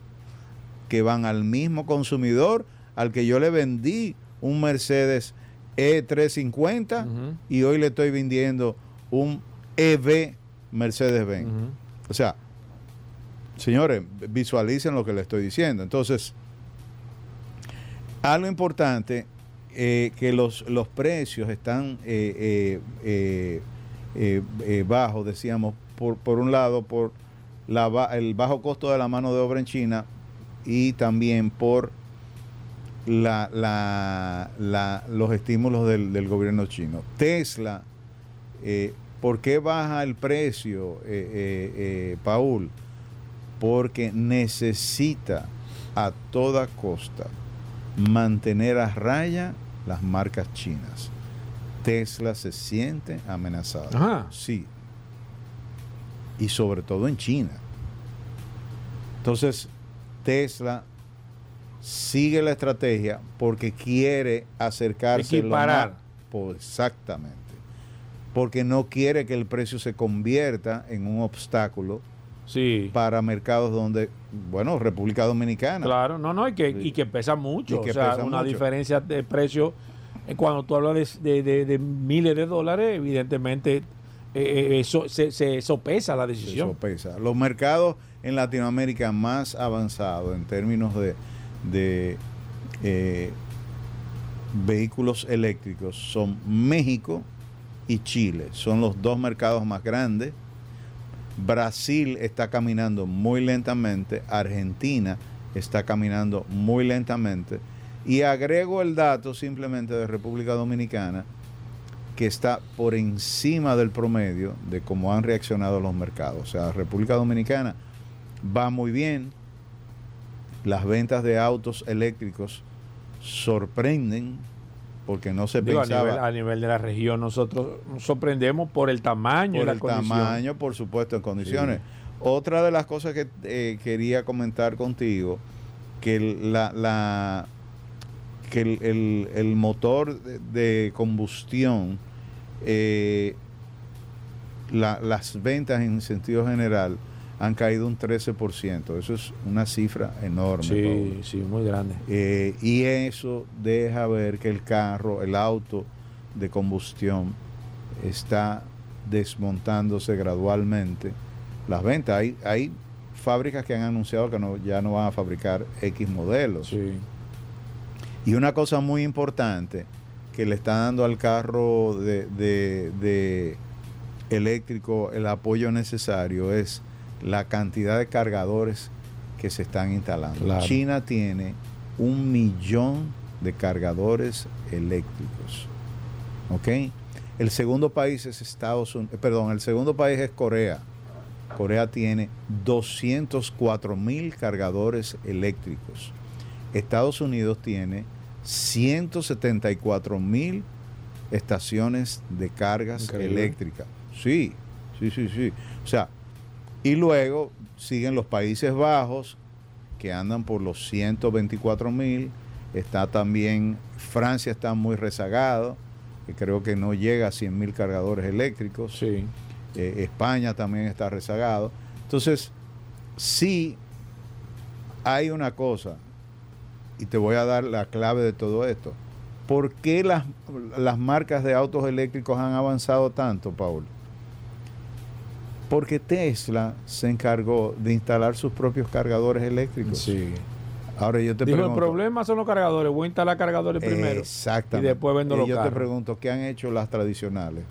que van al mismo consumidor al que yo le vendí un Mercedes E350 y hoy le estoy vendiendo un EV Mercedes-Benz. O sea, Señores, visualicen lo que le estoy diciendo. Entonces, algo importante, eh, que los, los, precios están eh, eh, bajos, decíamos, por, por, un lado, por la, el bajo costo de la mano de obra en China y también por la, la, los estímulos del, del, gobierno chino. Tesla, ¿por qué baja el precio, Paul? Porque necesita a toda costa mantener a raya las marcas chinas. Tesla se siente amenazada. Sí. Y sobre todo en China. Entonces, Tesla sigue la estrategia porque quiere acercarse Equiparar. Lo exactamente. Porque no quiere que el precio se convierta en un obstáculo para mercados donde, bueno, República Dominicana. Claro, no, no, y que, y que pesa mucho. o sea, una diferencia de precio, eh, cuando tú hablas de, miles de dólares, evidentemente eh, eh, eso se, se, sopesa la decisión. sopesa. Los mercados en Latinoamérica más avanzados en términos de, de vehículos eléctricos son México y Chile. Son los dos mercados más grandes Brasil está caminando muy lentamente, Argentina está caminando muy lentamente. Y agrego el dato simplemente de República Dominicana, que está por encima del promedio de cómo han reaccionado los mercados. O sea, República Dominicana va muy bien, las ventas de autos eléctricos sorprenden, porque no se pensaba. A nivel, de la región, nosotros nos sorprendemos por el tamaño. Por el tamaño, por supuesto, en condiciones. Otra de las cosas que eh, quería comentar contigo, que la, que el, motor de, combustión, eh, las ventas en sentido general han caído un 13%. Eso es una cifra enorme. Sí, sí, muy grande. Eh, y eso deja ver que el carro, el auto de combustión está desmontándose gradualmente. Las ventas, hay, hay fábricas que han anunciado que no, ya no van a fabricar X modelos. Y una cosa muy importante que le está dando al carro de, eléctrico el apoyo necesario es la cantidad de cargadores que se están instalando. China tiene un millón de cargadores eléctricos. ¿Ok? El segundo país es Estados Unidos, eh, perdón, el segundo país es Corea. Corea tiene 204 mil cargadores eléctricos. Estados Unidos tiene 174 mil estaciones de cargas eléctricas. Sí, sí, sí, sí. O sea, y luego siguen los Países Bajos, que andan por los 124 mil. Está también, Francia está muy rezagado, que creo que no llega a 100 mil cargadores eléctricos. Sí. Eh, España también está rezagado. Entonces, sí hay una cosa, y te voy a dar la clave de todo esto. ¿Por qué las, las marcas de autos eléctricos han avanzado tanto, Paul? Porque Tesla se encargó de instalar sus propios cargadores eléctricos. Sí. Ahora yo te Dijo, el problema son los cargadores, voy a instalar cargadores primero. Exactamente. Y después vendo los Y yo te pregunto, ¿qué han hecho las tradicionales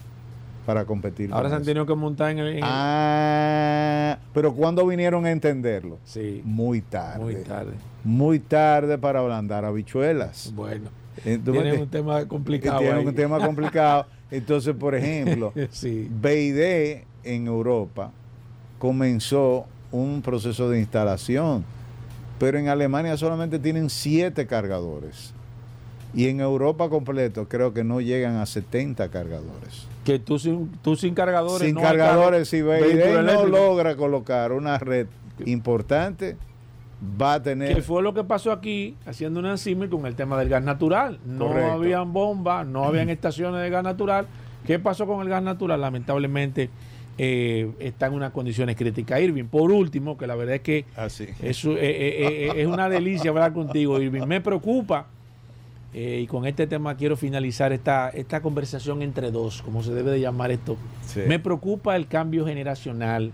para competir? Ahora se han tenido que montar en el... ah, pero ¿cuándo vinieron a entenderlo? Sí. Muy tarde. Muy tarde. Muy tarde para ablandar habichuelas. Bueno. Tienen un tema complicado. Tienen un tema complicado. <laughs> Entonces, por ejemplo, sí. BID en Europa comenzó un proceso de instalación, pero en Alemania solamente tienen siete cargadores. Y en Europa completo creo que no llegan a 70 cargadores. Que tú sin, tú sin cargadores. Sin cargadores, si BID no logra colocar una red importante, va a tener. Que fue lo que pasó aquí haciendo un símil con el tema del gas natural. No habían bombas, no habían <clears throat> estaciones de gas natural. ¿Qué pasó con el gas natural? Lamentablemente eh, está en unas condiciones críticas. Irving, por último, que la verdad es que ah, es, eh, eh, es, una delicia hablar contigo, Irving. Me preocupa, y con este tema quiero finalizar esta, esta conversación entre dos, como se debe de llamar esto. Me preocupa el cambio generacional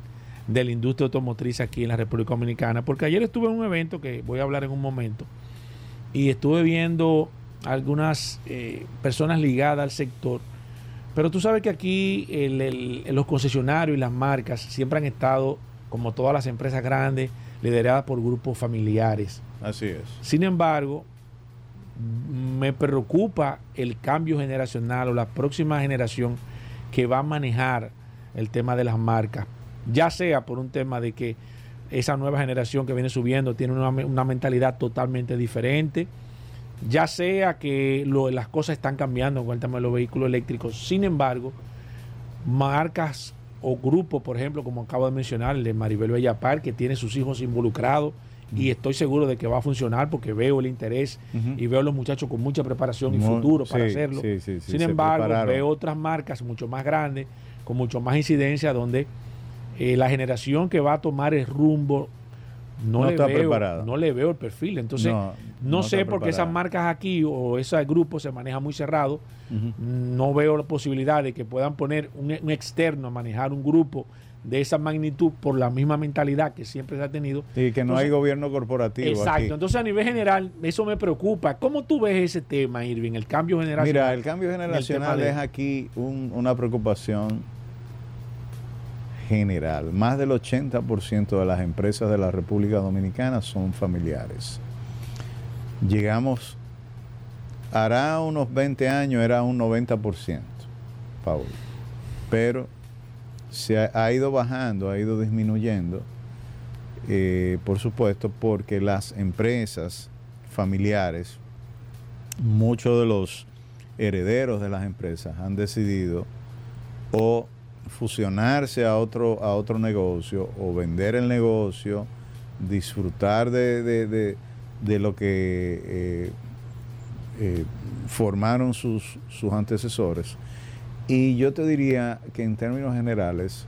de la industria automotriz aquí en la República Dominicana, porque ayer estuve en un evento que voy a hablar en un momento, y estuve viendo algunas personas ligadas al sector pero tú sabes que aquí los concesionarios y las marcas siempre han estado, como todas las empresas grandes, lideradas por grupos familiares. Así es. Sin embargo, me preocupa el cambio generacional o la próxima generación que va a manejar el tema de las marcas, ya sea por un tema de que esa nueva generación que viene subiendo tiene una, una mentalidad totalmente diferente, ya sea que las cosas están cambiando con el tema de los vehículos eléctricos. Sin embargo, marcas o grupos, por ejemplo, como acabo de mencionar, el de Maribel Bellapar, que tiene sus hijos involucrados, y estoy seguro de que va a funcionar porque veo el interés y veo a los muchachos con mucha preparación y futuro para hacerlo. Sin embargo, veo otras marcas mucho más grandes, con mucho más incidencia, donde eh, la generación que va a tomar el rumbo no, le veo, No le veo el perfil. Entonces, no, sé por qué esas marcas aquí o ese grupo se maneja muy cerrado. No veo la posibilidad de que puedan poner un, externo a manejar un grupo de esa magnitud por la misma mentalidad que siempre se ha tenido. Y que no hay gobierno corporativo. Exacto. Entonces, a nivel general, eso me preocupa. ¿Cómo tú ves ese tema, Irving? El cambio generacional. Mira, el cambio generacional es aquí una preocupación general, más del 80% de las empresas de la República Dominicana son familiares. Llegamos, hará unos 20 años era un 90%, Paul, pero se ha, ido bajando, ha ido disminuyendo, eh, por supuesto, porque las empresas familiares, muchos de los herederos de las empresas han decidido o fusionarse a otro, a otro negocio o vender el negocio, disfrutar de, lo que eh, eh, formaron sus, sus antecesores. Y yo te diría que en términos generales,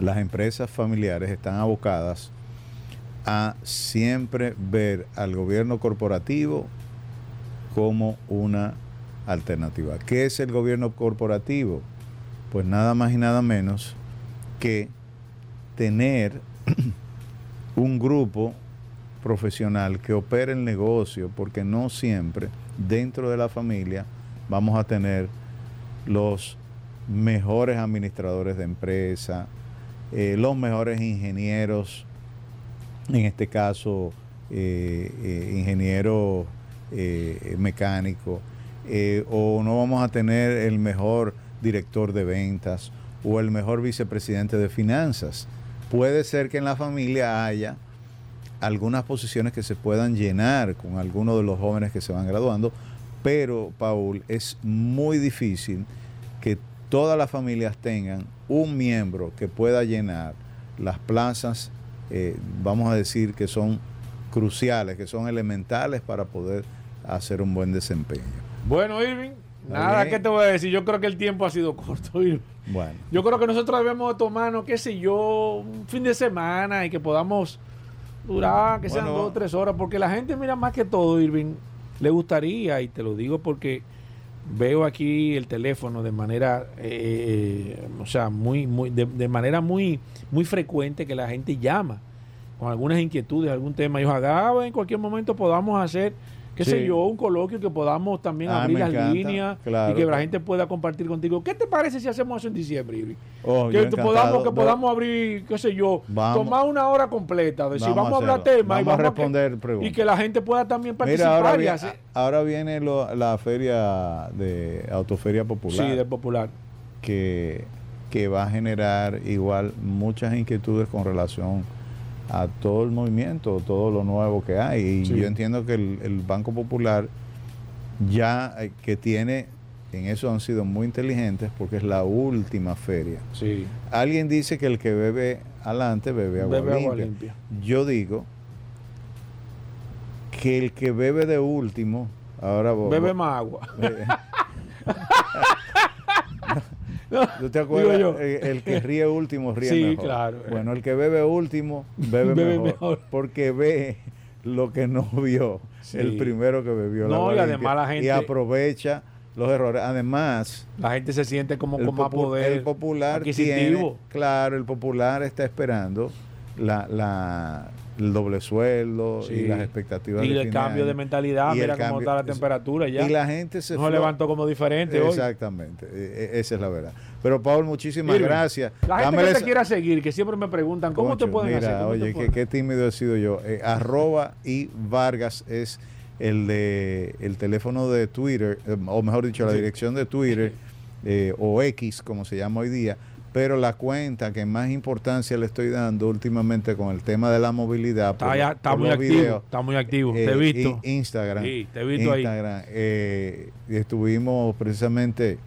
las empresas familiares están abocadas a siempre ver al gobierno corporativo como una alternativa. ¿Qué es el gobierno corporativo? Pues nada más y nada menos que tener <clears throat> un grupo profesional que opere el negocio, porque no siempre dentro de la familia vamos a tener los mejores administradores de empresa, eh, los mejores ingenieros, en este caso eh, eh, ingeniero mecánico, o no vamos a tener el mejor director de ventas o el mejor vicepresidente de finanzas. Puede ser que en la familia haya algunas posiciones que se puedan llenar con algunos de los jóvenes que se van graduando, pero Paul, es muy difícil que todas las familias tengan un miembro que pueda llenar las plazas, eh, vamos a decir que son cruciales, que son elementales para poder hacer un buen desempeño. Bueno, Irving, nada que te voy a decir, yo creo que el tiempo ha sido corto, Irving. <laughs> Bueno. Yo creo que nosotros debemos tomarnos, qué sé yo, un fin de semana y que podamos durar, que sean dos o tres horas, porque la gente, mira, más que todo, Irving, le gustaría, y te lo digo porque veo aquí el teléfono de manera, eh, o sea, muy, muy, de, manera muy, muy frecuente que la gente llama con algunas inquietudes, algún tema. Y ojalá en cualquier momento podamos hacer qué sé yo, un coloquio que podamos también ah, abrir las líneas y que la gente pueda compartir contigo. ¿Qué te parece si hacemos eso en diciembre, oh, que, podamos, que podamos abrir, qué sé yo, tomar una hora completa, de si vamos, a hablar temas y vamos a responder preguntas. Y que la gente pueda también participar. ahora, viene, ahora viene la feria de Autoferia Popular. Sí, de Popular. Que, que va a generar igual muchas inquietudes con relación a todo el movimiento, todo lo nuevo que hay. Y yo entiendo que el, Banco Popular ya eh, que tiene, en eso han sido muy inteligentes porque es la última feria. Sí. Alguien dice que el que bebe adelante bebe agua, limpia. Yo digo que el que bebe de último, ahora bebe más agua. <laughs> Eh, ¿Tú te <laughs> acuerdas? El, que ríe último ríe sí, claro. Bueno, el que bebe último bebe, mejor, Porque ve lo que no vio el primero que bebió no, y además la gente... Y aprovecha los errores. Además... La gente se siente como con más poder El popular tiene... Claro, el popular está esperando la, la el doble sueldo y las expectativas. Y el cambio de mentalidad, mira cómo está la temperatura ya. Y la gente se... No levantó como diferente Exactamente, e, e, esa es la verdad. Pero Paul, muchísimas gracias. La gente que te quiera seguir, que siempre me preguntan, ¿cómo te pueden mira, Oye, qué, tímido he sido yo. Eh, arroba y Vargas es el de el teléfono de Twitter, eh, o mejor dicho, la dirección de Twitter, <laughs> eh, o X, como se llama hoy día pero la cuenta que más importancia le estoy dando últimamente con el tema de la movilidad. Está, muy, activo, está muy activo, te he eh, visto. Instagram. Sí, te he visto Instagram, Eh, estuvimos precisamente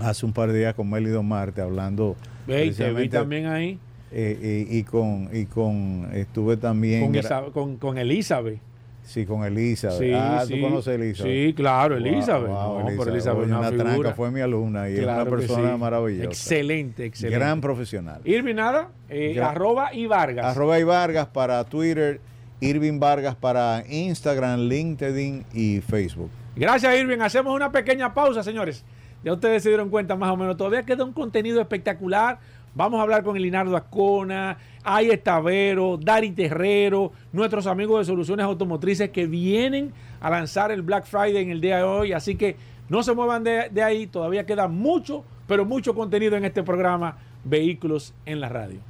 hace un par de días con Melido Marte hablando. Ve, te vi también ahí. Eh, eh, y con y con estuve también con, con, con Elizabeth Sí, con Elizabeth. ah, ¿tú conoces a Elizabeth? Sí, claro, Elizabeth. Wow, no, Elizabeth, Elizabeth una, tranca, fue mi alumna y es una persona maravillosa. Excelente, excelente. Gran profesional. Irving, nada, eh, arroba y Vargas. Arroba y Vargas para Twitter, Irving Vargas para Instagram, LinkedIn y Facebook. Gracias, Irving. Hacemos una pequeña pausa, señores. Ya ustedes se dieron cuenta más o menos. Todavía queda un contenido espectacular Vamos a hablar con Elinardo Ascona, Ay Estavero, Dari Terrero, nuestros amigos de Soluciones Automotrices que vienen a lanzar el Black Friday en el día de hoy. Así que no se muevan de, ahí, todavía queda mucho, pero mucho contenido en este programa Vehículos en la Radio.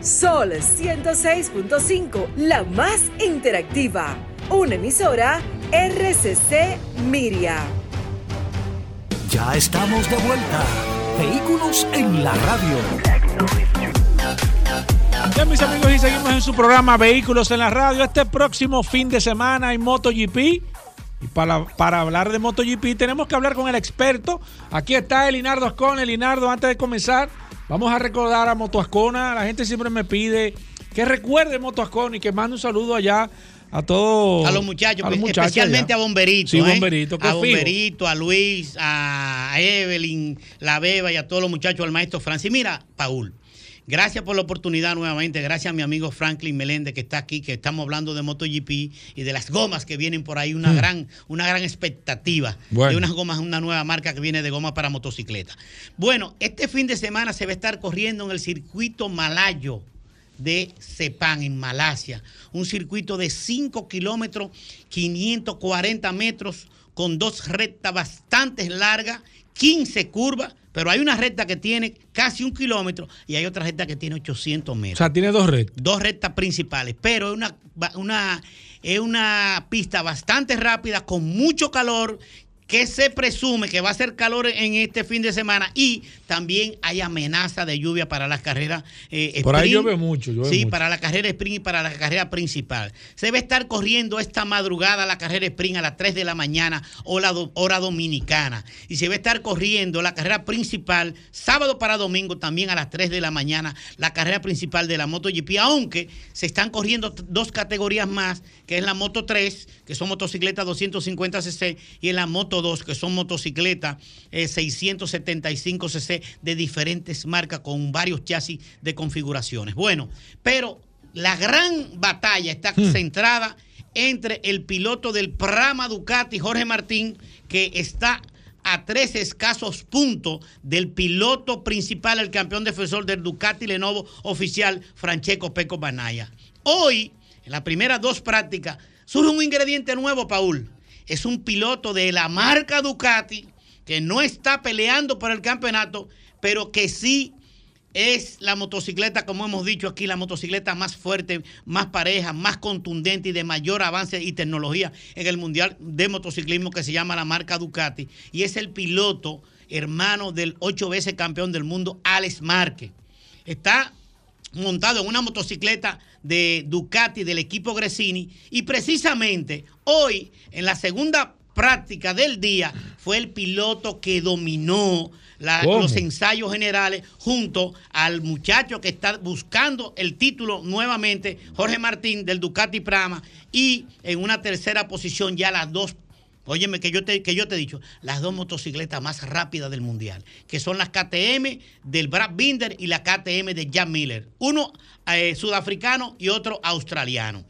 Sol 106.5, la más interactiva. Una emisora RCC Miria. Ya estamos de vuelta. Vehículos en la radio. Bien, mis amigos, y seguimos en su programa Vehículos en la radio. Este próximo fin de semana hay MotoGP. Y para, para hablar de MotoGP tenemos que hablar con el experto. Aquí está Elinardo Ascona. Elinardo, antes de comenzar, vamos a recordar a Moto Ascona. La gente siempre me pide que recuerde Moto Ascona y que mande un saludo allá a todos. A los muchachos, especialmente a Bomberito. Sí, ¿eh? Bomberito. A Bomberito, a Luis, a Evelyn, la Beba y a todos los muchachos, al maestro Francis. Mira, Paul. Gracias por la oportunidad nuevamente. Gracias a mi amigo Franklin Meléndez que está aquí, que estamos hablando de MotoGP y de las gomas que vienen por ahí. Una, hmm. gran, una gran expectativa de unas gomas, una nueva marca que viene de goma para motocicleta. Bueno, este fin de semana se va a estar corriendo en el circuito malayo de Sepang en Malasia. Un circuito de 5 kilómetros, 540 metros, con dos rectas bastante largas, 15 curvas pero hay una recta que tiene casi un kilómetro y hay otra recta que tiene 800 metros. O sea, tiene dos rectas. Dos rectas principales, pero es una, una, es una pista bastante rápida, con mucho calor que se presume que va a ser calor en este fin de semana y también hay amenaza de lluvia para las carreras eh, Por ahí llueve mucho. sí, para la carrera sprint y para la carrera principal. Se va a estar corriendo esta madrugada la carrera sprint a las 3 de la mañana o la hora dominicana. Y se va a estar corriendo la carrera principal sábado para domingo también a las 3 de la mañana la carrera principal de la MotoGP, aunque se están corriendo dos categorías más, que es la Moto 3, que son motocicletas 250cc, y en la Moto que son motocicletas 675 eh, cc de diferentes marcas con varios chasis de configuraciones. Bueno, pero la gran batalla está hmm. centrada entre el piloto del Prama Ducati, Jorge Martín, que está a tres escasos puntos del piloto principal, el campeón defensor del Ducati Lenovo oficial, Francesco Peco Banaya. Hoy, en las primeras dos prácticas, surge un ingrediente nuevo, Paul es un piloto de la marca Ducati que no está peleando por el campeonato, pero que sí es la motocicleta, como hemos dicho aquí, la motocicleta más fuerte, más pareja, más contundente y de mayor avance y tecnología en el Mundial de Motociclismo que se llama la marca Ducati. Y es el piloto hermano del ocho veces campeón del mundo, Alex Márquez. Está montado en una motocicleta de Ducati del equipo Gresini. Y precisamente hoy en la segunda práctica del día fue el piloto que dominó los ensayos generales junto al muchacho que está buscando el título nuevamente, Jorge Martín del Ducati Prama. Y en una tercera posición ya las dos Óyeme, que yo, te, que yo te he dicho, las dos motocicletas más rápidas del mundial, que son las KTM del Brad Binder y la KTM de Jan Miller. Uno eh, sudafricano y otro australiano.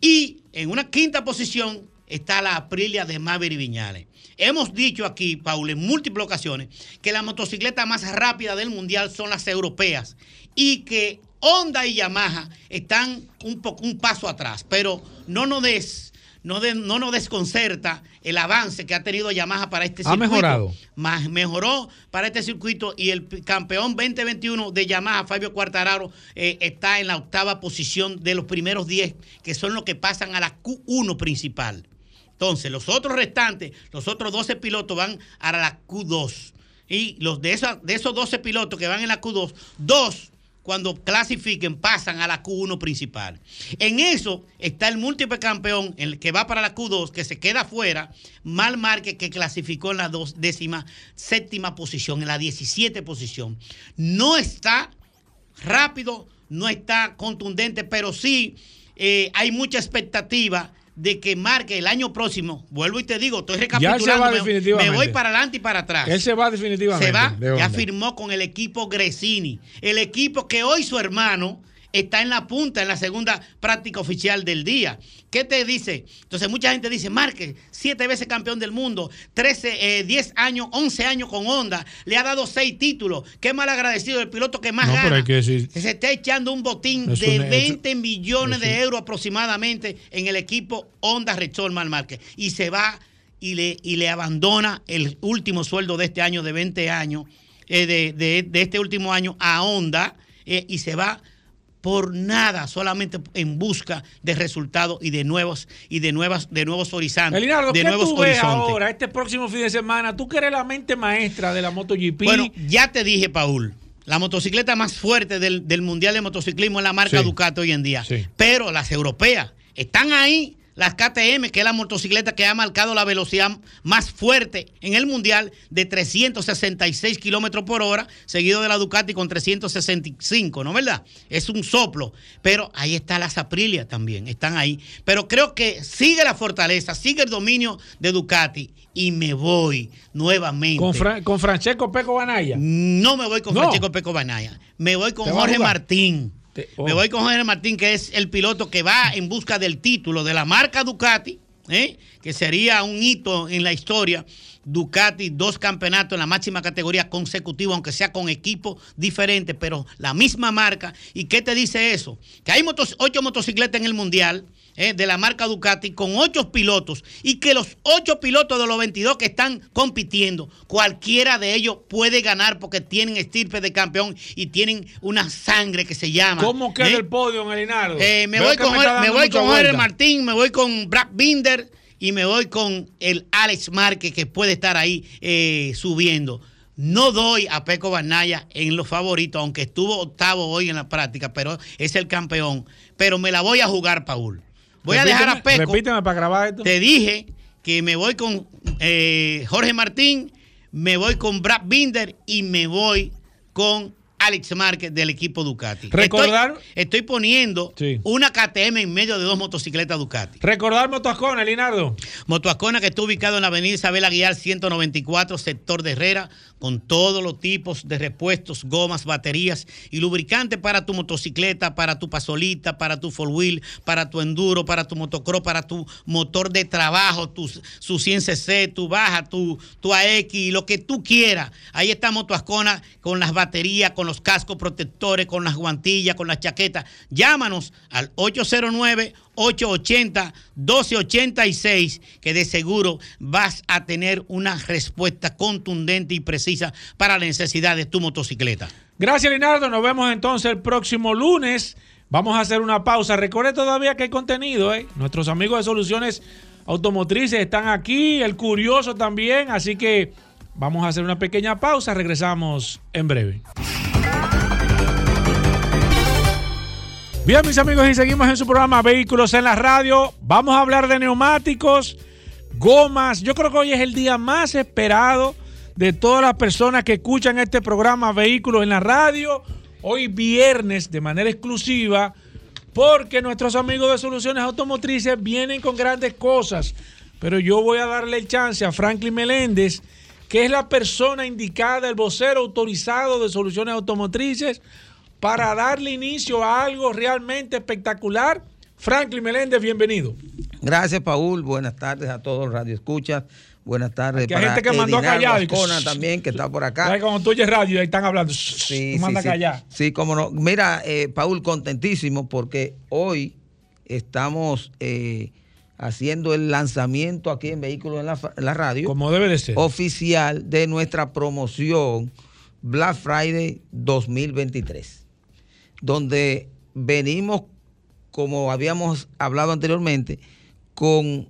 Y en una quinta posición está la Aprilia de Maverick Viñales. Hemos dicho aquí, Paul, en múltiples ocasiones, que las motocicletas más rápidas del mundial son las europeas y que Honda y Yamaha están un, un paso atrás, pero no nos des no, no nos desconcerta el avance que ha tenido Yamaha para este circuito. Ha mejorado. Más, mejoró para este circuito y el campeón 2021 de Yamaha, Fabio Cuartararo, eh, está en la octava posición de los primeros 10, que son los que pasan a la Q1 principal. Entonces, los otros restantes, los otros 12 pilotos van a la Q2. Y los de, esos, de esos 12 pilotos que van en la Q2, dos cuando clasifiquen pasan a la Q1 principal. En eso está el múltiple campeón, el que va para la Q2, que se queda fuera, Mal Marque, que clasificó en la décima séptima posición, en la 17 posición. No está rápido, no está contundente, pero sí eh, hay mucha expectativa de que marque el año próximo, vuelvo y te digo, estoy recapitulando, me, voy para adelante y para atrás. Él se va definitivamente. Se va, ya firmó con el equipo Gresini, el equipo que hoy su hermano está en la punta en la segunda práctica oficial del día. ¿Qué te dice? Entonces mucha gente dice, Márquez, siete veces campeón del mundo, 13, 10 eh, años, 11 años con Honda, le ha dado seis títulos. Qué mal agradecido el piloto que más gana. Se está echando un botín de 20 millones de euros aproximadamente en el equipo Honda Repsol Mal Márquez. Y se va y le, y le abandona el último sueldo de este año, de 20 años, eh, de, este último año a Honda, eh, y se va por nada, solamente en busca de resultados y de nuevos y de nuevas de nuevos horizontes. Elinardo, de ¿qué nuevos tú ves ahora este próximo fin de semana? Tú que eres la mente maestra de la MotoGP. Bueno, ya te dije, Paul, la motocicleta más fuerte del, Mundial de Motociclismo es la marca Ducati hoy en día. Pero las europeas están ahí las KTM, que es la motocicleta que ha marcado la velocidad más fuerte en el mundial de 366 kilómetros por hora, seguido de la Ducati con 365, ¿no verdad? Es un soplo. Pero ahí está las Aprilia también, están ahí. Pero creo que sigue la fortaleza, sigue el dominio de Ducati y me voy nuevamente. ¿Con, Francesco Peco Banaya? No me voy con Francesco Peco Banaya. Me voy con Jorge Martín. Me oh. voy con Jorge Martín, que es el piloto que va en busca del título de la marca Ducati, ¿eh? que sería un hito en la historia. Ducati, dos campeonatos en la máxima categoría consecutiva, aunque sea con equipos diferentes, pero la misma marca. ¿Y qué te dice eso? Que hay ocho motocicletas en el Mundial eh, de la marca Ducati con ocho pilotos y que los ocho pilotos de los 22 que están compitiendo, cualquiera de ellos puede ganar porque tienen estirpe de campeón y tienen una sangre que se llama. ¿Cómo queda ¿eh? el podio, Alinardo? Eh, me, voy con, me voy con Jorge Martín, me voy con Brad Binder y me voy con el Alex Márquez que puede estar ahí subiendo. No doy a Peco Banaya en los favoritos, aunque estuvo octavo hoy en la práctica, pero es el campeón. Pero me la voy a jugar, Paul. Voy a dejar a Peco. Repíteme para grabar esto. Te dije que me voy con eh, Jorge Martín, me voy con Brad Binder y me voy con Alex Márquez del equipo Ducati. Recordar. Estoy, poniendo una KTM en medio de dos motocicletas Ducati. Recordar Motoascona, Linardo. Motoascona que está ubicado en la avenida Isabel Aguiar 194, sector de Herrera, con todos los tipos de repuestos, gomas, baterías y lubricantes para tu motocicleta, para tu pasolita, para tu four wheel, para tu enduro, para tu motocross, para tu motor de trabajo, tu, su 100cc, tu baja, tu, tu AX, lo que tú quieras. Ahí está Motoascona con las baterías, con los cascos protectores, con las guantillas, con las chaquetas. Llámanos al 809 880-1286, que de seguro vas a tener una respuesta contundente y precisa para la necesidad de tu motocicleta. Gracias, Leonardo. Nos vemos entonces el próximo lunes. Vamos a hacer una pausa. Recuerde todavía que hay contenido. ¿eh? Nuestros amigos de Soluciones Automotrices están aquí, el curioso también. Así que vamos a hacer una pequeña pausa. Regresamos en breve. Bien, mis amigos, y seguimos en su programa Vehículos en la Radio. Vamos a hablar de neumáticos, gomas. Yo creo que hoy es el día más esperado de todas las personas que escuchan este programa Vehículos en la Radio. Hoy viernes de manera exclusiva porque nuestros amigos de Soluciones Automotrices vienen con grandes cosas. Pero yo voy a darle el chance a Franklin Meléndez, que es la persona indicada, el vocero autorizado de Soluciones Automotrices para darle inicio a algo realmente espectacular. Franklin Meléndez, bienvenido. Gracias, Paul. Buenas tardes a todos los radioescuchas. Buenas tardes. Hay gente que mandó a callar. también, que está por acá. Como tú oyes radio, ahí están hablando. Sí, manda sí, callar. Sí, como no. Mira, eh, Paul, contentísimo porque hoy estamos eh, haciendo el lanzamiento aquí en Vehículos en la, en la Radio. Como debe de ser. Oficial de nuestra promoción Black Friday 2023 donde venimos, como habíamos hablado anteriormente, con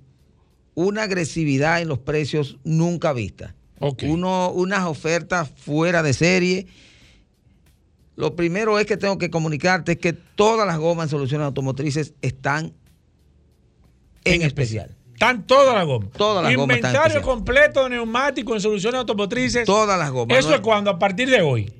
una agresividad en los precios nunca vista. Uno, unas ofertas fuera de serie. Lo primero es que tengo que comunicarte que todas las gomas en soluciones automotrices están en, especial. Están todas las gomas. Todas las gomas. Inventario completo de neumáticos en soluciones automotrices. Todas las gomas. Eso es cuando, a partir de hoy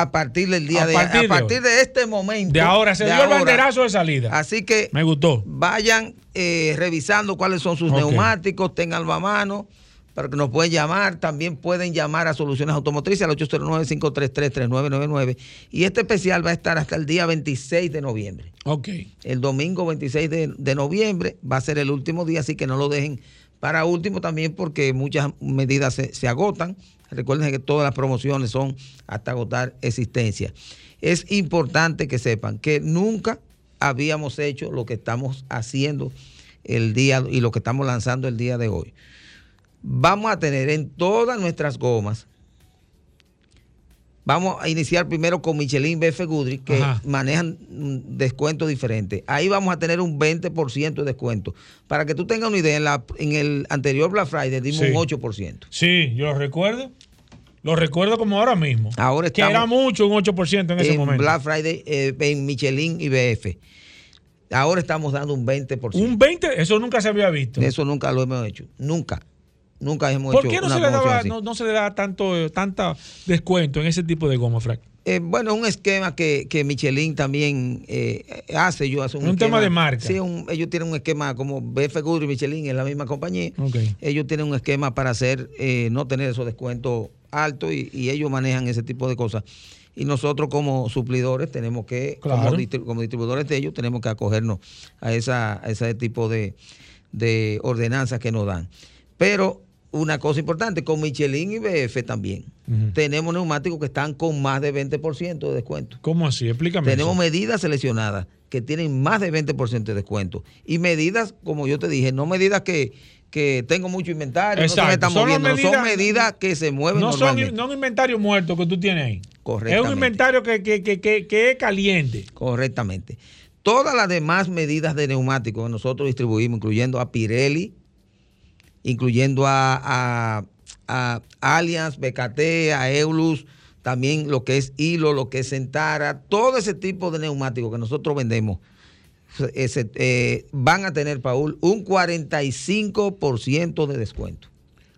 a partir del día de, a partir de, este momento. De ahora se dio el banderazo de salida. Así que me gustó. Vayan eh, revisando cuáles son sus neumáticos, tengan a mano para que nos pueden llamar. También pueden llamar a Soluciones Automotrices al 809-533-3999. Y este especial va a estar hasta el día 26 de noviembre. Ok. El domingo 26 de, noviembre va a ser el último día, así que no lo dejen para último también porque muchas medidas se, se agotan. Recuerden que todas las promociones son hasta agotar existencia. Es importante que sepan que nunca habíamos hecho lo que estamos haciendo el día y lo que estamos lanzando el día de hoy. Vamos a tener en todas nuestras gomas Vamos a iniciar primero con Michelin BF Goodrich, que manejan descuentos diferentes. Ahí vamos a tener un 20% de descuento. Para que tú tengas una idea, en, la, en el anterior Black Friday dimos un 8%. Sí, yo lo recuerdo. Lo recuerdo como ahora mismo. Ahora Que era mucho, un 8% en ese momento. Black Friday eh, en Michelin y BF. Ahora estamos dando un 20%. ¿Un 20%? Eso nunca se había visto. Eso nunca lo hemos hecho. Nunca. Nunca hemos ¿Por hecho. qué no se, le daba, no, se le da tanto tanta descuento en ese tipo de goma, Frank? Eh, bueno, es un esquema que, que Michelin también eh, hace. Yo hace un, tema de marca. Sí, ellos tienen un esquema como BF Goodrich y Michelin, es la misma compañía. Ellos tienen un esquema para hacer, eh, no tener esos descuentos altos y, ellos manejan ese tipo de cosas. Y nosotros como suplidores tenemos que, como, distribuidores de ellos, tenemos que acogernos a, esa, a ese tipo de, de ordenanzas que nos dan. Pero una cosa importante, con Michelin y BF también. Tenemos neumáticos que están con más de 20% de descuento. ¿Cómo así? Explícame. Tenemos medidas seleccionadas que tienen más de 20% de descuento. Y medidas, como yo te dije, no medidas que, tengo mucho inventario, no se me están moviendo, son medidas que se mueven no normalmente. Son, no un inventario muerto que tú tienes ahí. Correctamente. Es un inventario que, que es caliente. Correctamente. Todas las demás medidas de neumáticos que nosotros distribuimos, incluyendo a Pirelli, incluyendo a, a, Allianz, BKT, a Eulus, también lo que es Hilo, lo que es Centara, todo ese tipo de neumáticos que nosotros vendemos. Eh, van a tener, Paul, un 45% de descuento.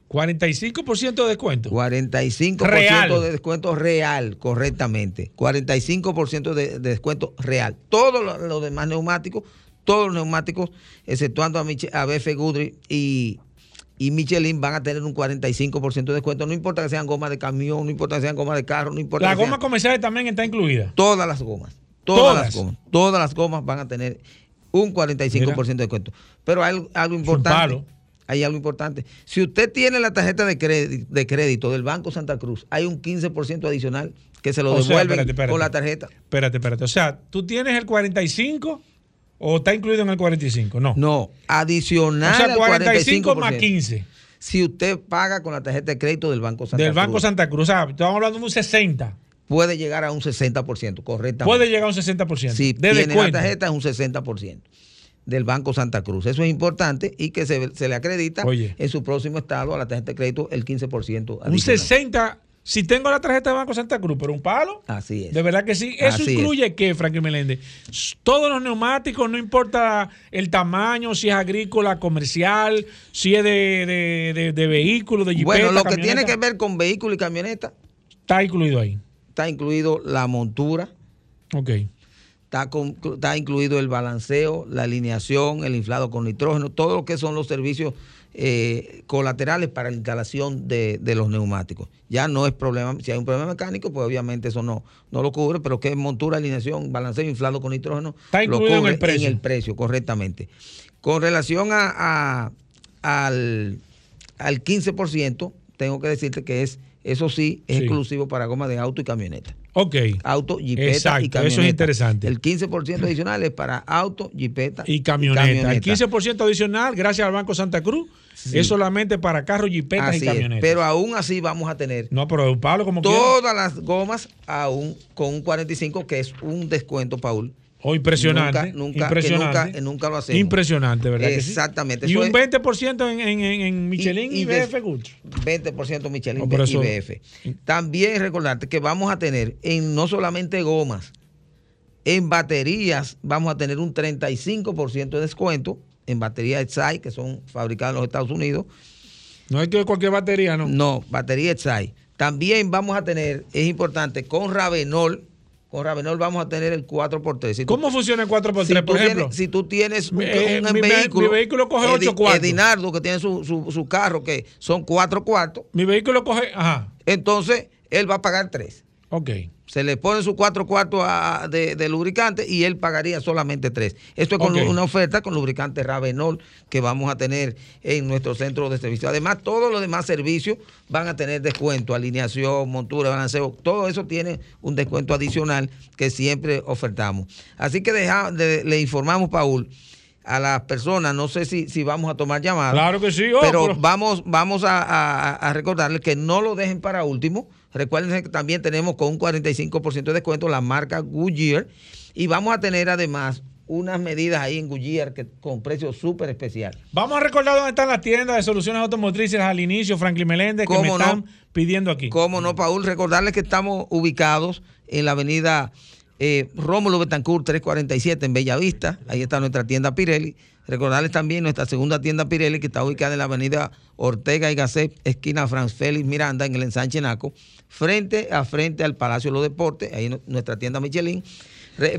45% de descuento. 45% de descuento real, correctamente. 45% de, descuento real. Todos los, demás neumáticos, todos los neumáticos, exceptuando a, a BF Goodrich y, y Michelin van a tener un 45% de descuento. No importa que sean gomas de camión, no importa que sean gomas de carro, no importa. ¿Las gomas comerciales también está incluida? Todas las gomas. Todas, las gomas. Todas las gomas van a tener un 45% de descuento. Pero hay algo importante. Hay algo importante. Si usted tiene la tarjeta de crédito, de crédito del Banco Santa Cruz, hay un 15% adicional que se lo devuelven con la tarjeta. Espérate, espérate. O sea, tú tienes el 45 ¿O está incluido en el 45? No. No, adicional. O sea, 45 más 15. Si usted paga con la tarjeta de crédito del Banco Santa Cruz. Del Banco Santa Cruz. O sea, estamos hablando de un 60. Puede llegar a un 60%, correctamente. Puede llegar a un 60%. Si tiene la tarjeta es un 60% del Banco Santa Cruz. Eso es importante y que se, le acredita en su próximo estado a la tarjeta de crédito el 15%. Un 60 si tengo la tarjeta de Banco Santa Cruz, pero un palo. Así es. De verdad que sí. ¿Eso incluye qué, Frankie Meléndez? Todos los neumáticos, no importa el tamaño, si es agrícola, comercial, si es de, de, de, vehículo, de jipeta, Bueno, lo que tiene que ver con vehículo y camioneta. Está incluido ahí. Está incluido la montura. Ok. Está, está incluido el balanceo, la alineación, el inflado con nitrógeno, todo lo que son los servicios eh, colaterales para la instalación de, los neumáticos. Ya no es problema, si hay un problema mecánico, pues obviamente eso no, no lo cubre, pero que es montura, alineación, balanceo inflado con nitrógeno, Está lo cubre en el precio. En el precio, correctamente. Con relación a, al, al 15%, tengo que decirte que es, eso sí, es exclusivo para goma de auto y camioneta. Ok. Auto, jipeta y camioneta. Eso es interesante. El 15% adicional es para auto, jipeta y camioneta. El 15% adicional, gracias al Banco Santa Cruz, es solamente para carros, jipetas y camionetas. pero aún así vamos a tener. No, pero Pablo, como Todas las gomas aún con un 45, que es un descuento, Paul Oh, impresionante. Nunca, impresionante. nunca, lo hacemos. Impresionante, ¿verdad? Exactamente. y un 20% en, en, en, Michelin y, BF 20% Michelin y BF. También recordarte que vamos a tener en no solamente gomas, en baterías vamos a tener un 35% de descuento en baterías Exai, que son fabricadas en los Estados Unidos. No es que cualquier batería, ¿no? No, batería Exai. También vamos a tener, es importante, con Ravenol, con Ravenol vamos a tener el 4x3. ¿Cómo funciona el 4x3, por ejemplo? si tú tienes un, eh, vehículo. Mi vehículo coge 8 cuartos. Edinardo, que tiene su, su, su, carro, que son 4 cuartos. Mi vehículo coge. Ajá. Entonces, él va a pagar 3. Ok se le pone sus cuatro cuartos de, lubricante y él pagaría solamente tres. Esto es con una oferta con lubricante Ravenol que vamos a tener en nuestro centro de servicio. Además, todos los demás servicios van a tener descuento, alineación, montura, balanceo, todo eso tiene un descuento adicional que siempre ofertamos. Así que le informamos, Paul a las personas, no sé si, si vamos a tomar llamadas. Claro que sí, oh, pero, vamos, vamos a, a recordarles que no lo dejen para último Recuerden que también tenemos con un 45% de descuento la marca Goodyear y vamos a tener además unas medidas ahí en Goodyear que, con precio súper especial. Vamos a recordar dónde están las tiendas de soluciones automotrices al inicio, Franklin Meléndez, que me están pidiendo aquí. Cómo no, Paul, recordarles que estamos ubicados en la avenida eh, Rómulo Betancourt 347 en Bellavista, ahí está nuestra tienda Pirelli. Recordarles también nuestra segunda tienda Pirelli que está ubicada en la avenida Ortega y Gasset, esquina Franz Félix Miranda, en el ensanche Naco, frente a frente al Palacio de los Deportes, ahí nuestra tienda Michelin.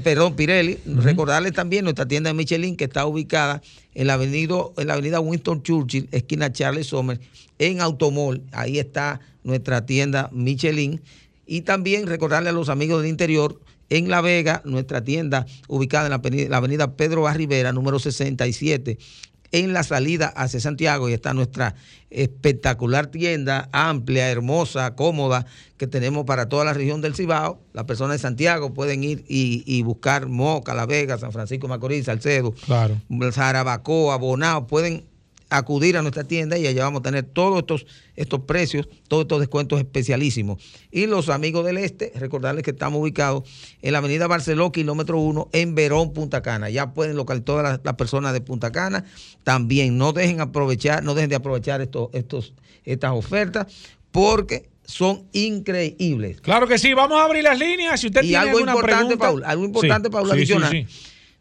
perdón, Pirelli. Recordarles también nuestra tienda Michelin que está ubicada en la avenida, en la avenida Winston Churchill, esquina Charles Sommer, en Automol. Ahí está nuestra tienda Michelin. Y también recordarle a los amigos del interior en La Vega, nuestra tienda ubicada en la avenida, Pedro Barrivera, número 67, en la salida hacia Santiago y está nuestra espectacular tienda, amplia, hermosa, cómoda, que tenemos para toda la región del Cibao. Las personas de Santiago pueden ir y, buscar Moca, La Vega, San Francisco Macorís, Salcedo, claro. Zarabacoa, Bonao, pueden acudir a nuestra tienda y allá vamos a tener todos estos, estos precios, todos estos descuentos especialísimos. Y los amigos del este, recordarles que estamos ubicados en la avenida Barceló, kilómetro 1, en Verón, Punta Cana. Ya pueden localizar todas las, personas de Punta Cana. También no dejen aprovechar, no dejen de aprovechar estos, estos, estas ofertas porque son increíbles. Claro que sí, vamos a abrir las líneas. Si usted y tiene algo importante, Paul, algo importante, Paul, adicional.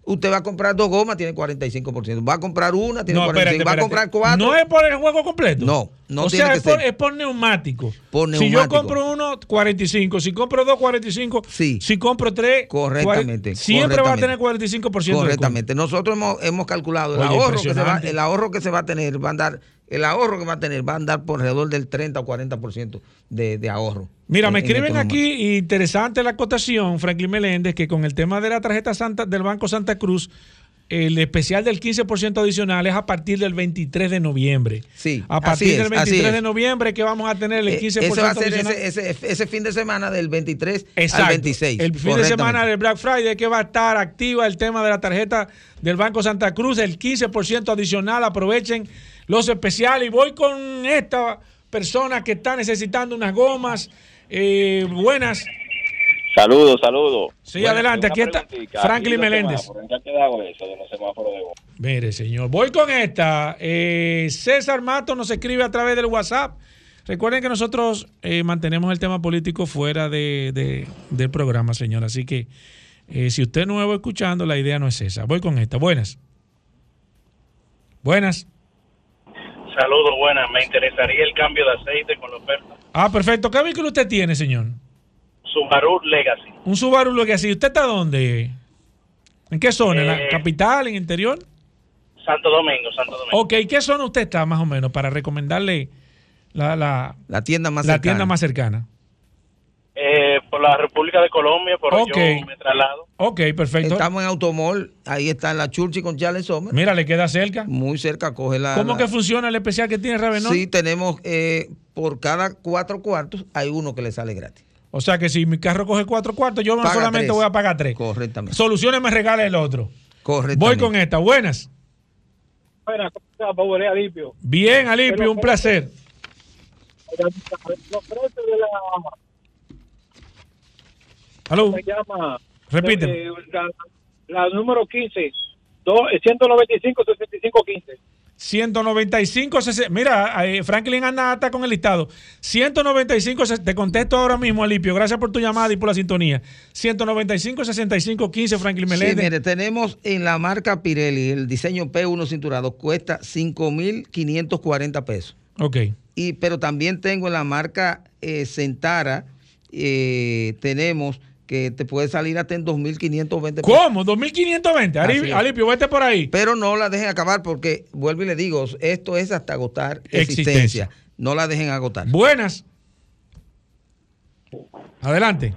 Usted va a comprar dos gomas, tiene 45%. Va a comprar una, tiene 45%. va a comprar cuatro. No es por el juego completo. No, no o tiene sea, que es, por, ser. es por neumático. Por neumático. Si yo compro uno, 45. Si compro dos, 45. Sí. Si compro tres, correctamente. siempre va a tener 45%. Correctamente. Nosotros hemos, hemos calculado el ahorro, que se va, el ahorro que se va a tener, va a andar el ahorro que va a tener va a andar por alrededor del 30 o 40% de, de ahorro. Mira, me escriben aquí, interesante la acotación, Franklin Meléndez, que con el tema de la tarjeta Santa del Banco Santa Cruz, el especial del 15% adicional es a partir del 23 de noviembre. Sí. A partir del 23 de noviembre que vamos a tener el 15% eh, ese va a ser adicional. Ese, ese, ese, fin de semana del 23 Exacto. al 26. El fin de semana del Black Friday que va a estar activa el tema de la tarjeta del Banco Santa Cruz, el 15% adicional. Aprovechen los especiales. Y voy con esta persona que está necesitando unas gomas eh, buenas. Saludos, saludos. Sí, adelante, aquí está Franklin Meléndez. Mire, señor, voy con esta. Eh, César Mato nos escribe a través del WhatsApp. Recuerden que nosotros eh, mantenemos el tema político fuera de, de, del programa, señor. Así que eh, si usted es nuevo escuchando, la idea no es esa. Voy con esta. Buenas. Buenas. Saludos, buenas. Me interesaría el cambio de aceite con la oferta. Ah, perfecto. ¿Qué vehículo usted tiene, señor? Subaru Legacy. Un Subaru Legacy. ¿Usted está dónde? ¿En qué zona? ¿En la Eh, capital? ¿En interior? Santo Domingo, Santo Domingo. Ok, ¿qué zona usted está más o menos para recomendarle la, la, la tienda más la cercana? tienda más cercana? Eh, por la República de Colombia, por Ok. yo me traslado. Ok, perfecto. Estamos en Automol, ahí está en la Churchi con Charles Sommer. Mira, le queda cerca. Muy cerca, coge la. ¿Cómo la- que funciona el especial que tiene Ravenol? Sí, tenemos eh, por cada cuatro cuartos hay uno que le sale gratis. O sea que si mi carro coge cuatro cuartos, yo Paga solamente tres. voy a pagar tres. Correctamente. Soluciones me regala el otro. Correctamente. Voy con esta. Buenas. Buenas, ¿cómo está, Pobre Alipio? Bien, Alipio, un placer. Los precios de la... Aló. Se llama... Repíteme. eh, la, la número 15, do- eh, 195, 65, 15. 195, sese- mira, eh, Franklin anda hasta con el listado. 195, se- te contesto ahora mismo, Alipio. Gracias por tu llamada y por la sintonía. 195, 65, 15, Franklin Sí, Meléndez. mire, tenemos en la marca Pirelli el diseño P1 cinturado, cuesta 5.540 pesos. Ok. Y, pero también tengo en la marca eh, Centara, eh, tenemos que te puede salir hasta en 2.520 pesos. ¿Cómo? 2.520. Así Alipio, vete por ahí. Pero no la dejen acabar porque, vuelvo y le digo, esto es hasta agotar existencia. Existencia. No la dejen agotar. Buenas. Adelante.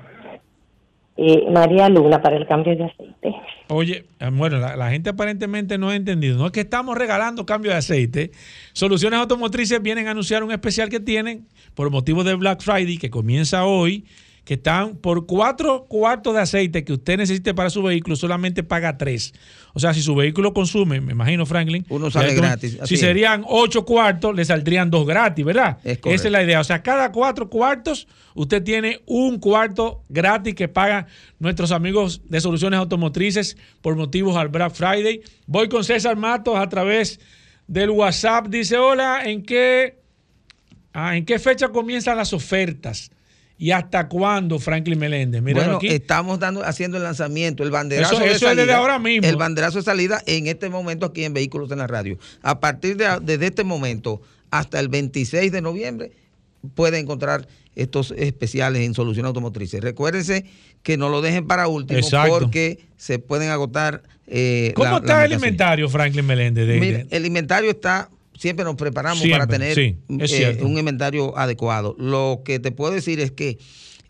Eh, María Luna para el cambio de aceite. Oye, eh, bueno, la, la gente aparentemente no ha entendido. No es que estamos regalando cambio de aceite. Soluciones Automotrices vienen a anunciar un especial que tienen por motivo de Black Friday que comienza hoy, que están por cuatro cuartos de aceite que usted necesite para su vehículo, solamente paga tres. O sea, si su vehículo consume, me imagino, Franklin. Uno sale gratis, Si es. serían ocho cuartos, le saldrían dos gratis, ¿verdad? Es Esa es la idea. O sea, cada cuatro cuartos, usted tiene un cuarto gratis que pagan nuestros amigos de Soluciones Automotrices por motivos al Black Friday. Voy con César Matos a través del WhatsApp. Dice, hola, ¿en qué, ah, ¿en qué fecha comienzan las ofertas? ¿Y hasta cuándo, Franklin Meléndez? bueno, aquí. estamos dando, haciendo el lanzamiento, el banderazo de salida. desde ahora mismo. El banderazo de salida en este momento aquí en Vehículos en la Radio. A partir de desde este momento hasta el 26 de noviembre puede encontrar estos especiales en solución automotrices. Recuérdense que no lo dejen para último porque se pueden agotar. Eh, ¿Cómo está el inventario, Franklin Meléndez? el inventario está siempre nos preparamos para tener eh, un inventario adecuado. Lo que te puedo decir es que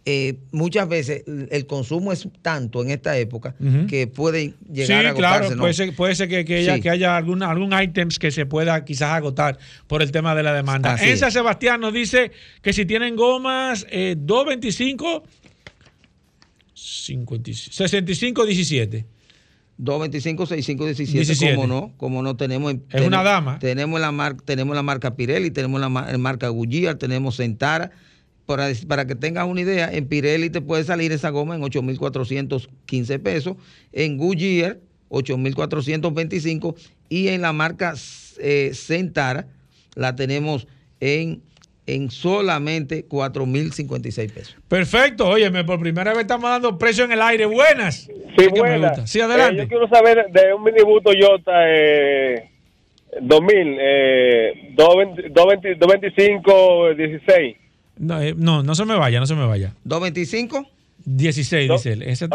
eh, muchas veces el consumo es tanto en esta época que puede llegar a agotarse. Claro, puede ser, puede ser que, que, haya, algún, algún items que se pueda quizás agotar por el tema de la demanda. En San Sebastián nos dice que si tienen gomas eh, 225, 65, 17. 225 6517 como no, como no tenemos es una dama. Tenemos la marca tenemos la marca Pirelli, tenemos la, marca Goodyear, tenemos Centara para, para que tengas una idea, en Pirelli te puede salir esa goma en 8.415 pesos, en Goodyear 8.425 y en la marca eh, Centara la tenemos en en solamente 4.056 pesos. Perfecto, óyeme, por primera vez estamos dando precio en el aire. Buenas. Sí, buenas. Sí, adelante. Eh, yo quiero saber de un minibuto Toyota eh, 2000, eh, 225, 16. No, eh, no, no se me vaya, no se me vaya. ¿225? 16, dice él. Esa,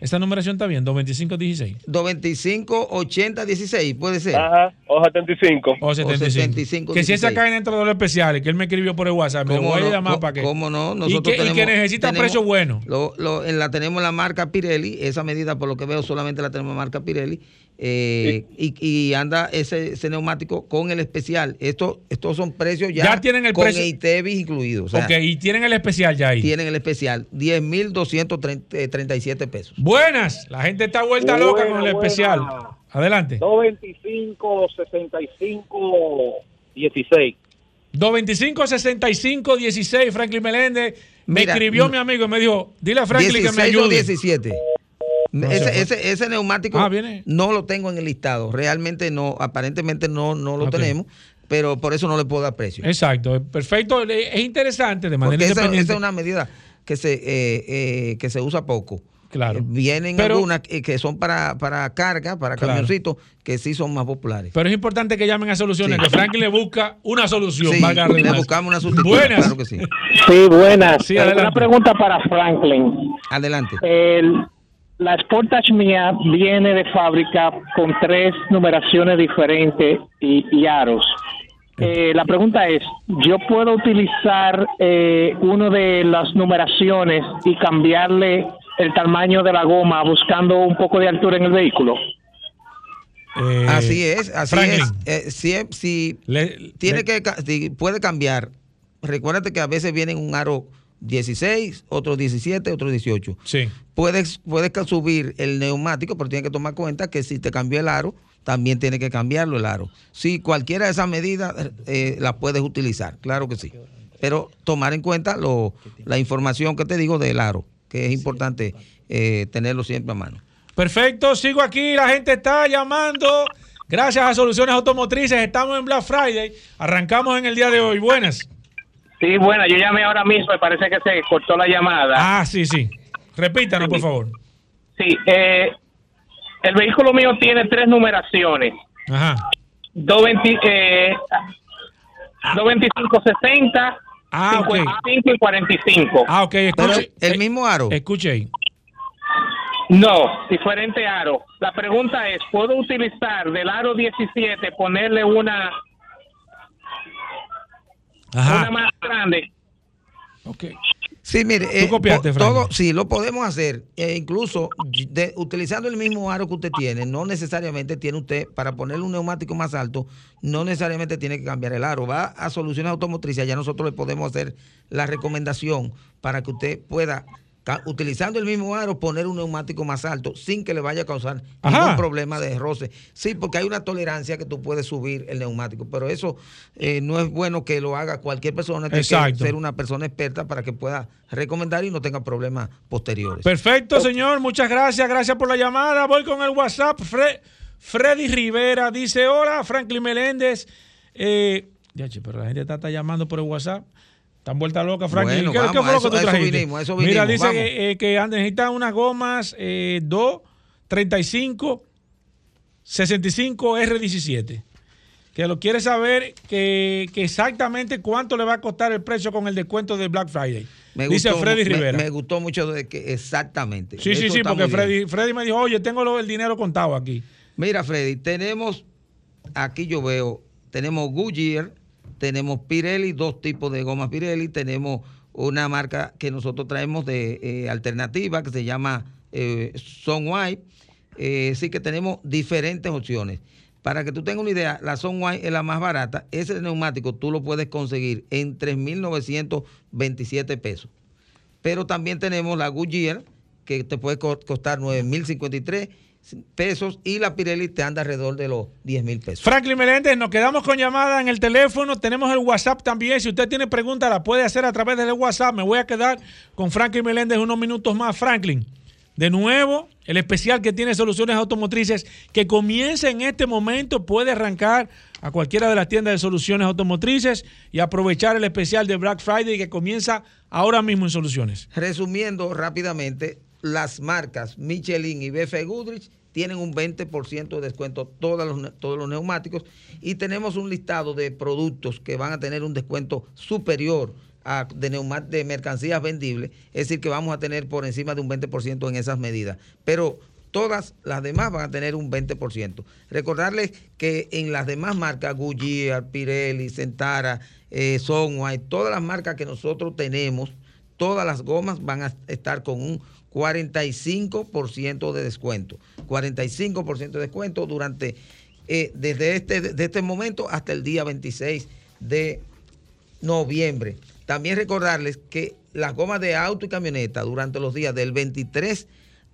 esa, numeración está bien, 225, 16. 225, 80, 16, puede ser. Ajá, o 75. O 75. que si esa cae dentro de los especiales, que él me escribió por el WhatsApp, me voy a llamar para que. ¿Cómo no? Nosotros y, que, tenemos, y que necesita precio bueno. Lo, lo, la tenemos la marca Pirelli, esa medida, por lo que veo, solamente la tenemos la marca Pirelli. Eh, y, anda ese, neumático con el especial. Esto, estos son precios ya, ya tienen el con precio. ITEVIS incluidos. ok, y tienen el especial ya ahí. Tienen el especial, 10.237 pesos. Buenas, la gente está vuelta loca con el especial. Adelante. 225, 65, 16. 225 65 16 Franklin Meléndez me escribió mi amigo y me dijo dile a Franklin que me ayude 17 ese, ese, neumático ah, no lo tengo en el listado. Realmente no, aparentemente no, no lo tenemos pero por eso no le puedo dar precio. Exacto, perfecto. Es interesante de manera Porque Esa, es una medida que se, eh, eh, que se usa poco. Claro. Eh, vienen algunas que son para, para carga, para camioncitos, que sí son más populares. Pero es importante que llamen a soluciones, que Franklin le busca una solución. Sí, le buscamos una solución. Buenas. Claro que sí. Sí, buenas. una pregunta para Franklin. Adelante. El la Sportage mía viene de fábrica con tres numeraciones diferentes y, aros. Eh, la pregunta es, ¿yo puedo utilizar eh, una de las numeraciones y cambiarle el tamaño de la goma buscando un poco de altura en el vehículo? Eh, así es, así es. si, tiene que, si puede cambiar, recuérdate que a veces viene un aro 16, otro 17, otro 18. Sí. Puedes, puedes subir el neumático, pero tienes que tomar cuenta que si te cambió el aro, también tiene que cambiarlo el aro. Si cualquiera de esas medidas eh, las puedes utilizar, claro que sí. Pero tomar en cuenta lo, la información que te digo del aro, que es importante eh, tenerlo siempre a mano. Perfecto, sigo aquí, la gente está llamando. Gracias a Soluciones Automotrices, estamos en Black Friday. Arrancamos en el día de hoy. Buenas. Sí, bueno, yo llamé ahora mismo, me parece que se cortó la llamada. Ah, sí, sí. Repítanos, por favor. Sí, eh, el vehículo mío tiene tres numeraciones. Ajá. 220, eh, 225, 60, ah, 55 y 45. Ah, ok. Escuche, el mismo aro. Escuche ahí. No, diferente aro. La pregunta es, ¿puedo utilizar del aro 17, ponerle una una más grande. Ok. Sí, mire, eh, todo, sí, lo podemos hacer. E incluso utilizando el mismo aro que usted tiene, no necesariamente tiene usted, para ponerle un neumático más alto, no necesariamente tiene que cambiar el aro. Va a soluciones automotrices, ya nosotros le podemos hacer la recomendación para que usted pueda utilizando el mismo aro, poner un neumático más alto sin que le vaya a causar ningún problema de roce. Sí, porque hay una tolerancia que tú puedes subir el neumático, pero eso eh, no es bueno que lo haga cualquier persona. Tiene que ser una persona experta para que pueda recomendar y no tenga problemas posteriores. Perfecto, señor. Muchas gracias. Gracias por la llamada. Voy con el WhatsApp. Freddy Rivera dice: Hola, Franklin Meléndez. Eh, pero la gente está, está llamando por el WhatsApp. Están vuelta loca, Franklin. ¿Qué, fue lo que tú trajiste? Mira, dice que, eh, que necesitan unas gomas eh, 2, 35, 65 R17 que lo quiere saber que, exactamente cuánto le va a costar el precio con el descuento de Black Friday. Me Dice Freddy Rivera. Me, gustó mucho de que exactamente. Sí, sí, sí, porque Freddy, Freddy, me dijo, oye, tengo el dinero contado aquí. Mira, Freddy, tenemos, aquí yo veo, tenemos Goodyear, tenemos Pirelli, dos tipos de gomas Pirelli, tenemos una marca que nosotros traemos de eh, alternativa que se llama eh, White. Eh, sí que tenemos diferentes opciones. Para que tú tengas una idea, la Sunwine es la más barata. Ese neumático tú lo puedes conseguir en 3.927 pesos. Pero también tenemos la Goodyear, que te puede costar 9.053 pesos y la Pirelli te anda alrededor de los 10 mil pesos. Franklin Meléndez, nos quedamos con llamada en el teléfono, tenemos el WhatsApp también, si usted tiene preguntas la puede hacer a través del WhatsApp, me voy a quedar con Franklin Meléndez unos minutos más. Franklin, de nuevo, el especial que tiene soluciones automotrices que comienza en este momento puede arrancar a cualquiera de las tiendas de soluciones automotrices y aprovechar el especial de Black Friday que comienza ahora mismo en soluciones. Resumiendo rápidamente, las marcas Michelin y BF Goodrich tienen un 20% de descuento todos los, todos los neumáticos y tenemos un listado de productos que van a tener un descuento superior de, de mercancías vendibles, es decir, que vamos a tener por encima de un 20% en esas medidas. Pero todas las demás van a tener un 20%. Recordarles que en las demás marcas, Goodyear, Pirelli, Centara, eh, Sonway, todas las marcas que nosotros tenemos, todas las gomas van a estar con un 45% de descuento. 45% de descuento durante, eh, desde este, de este momento hasta el día 26 de noviembre. También recordarles que las gomas de auto y camioneta durante los días del 23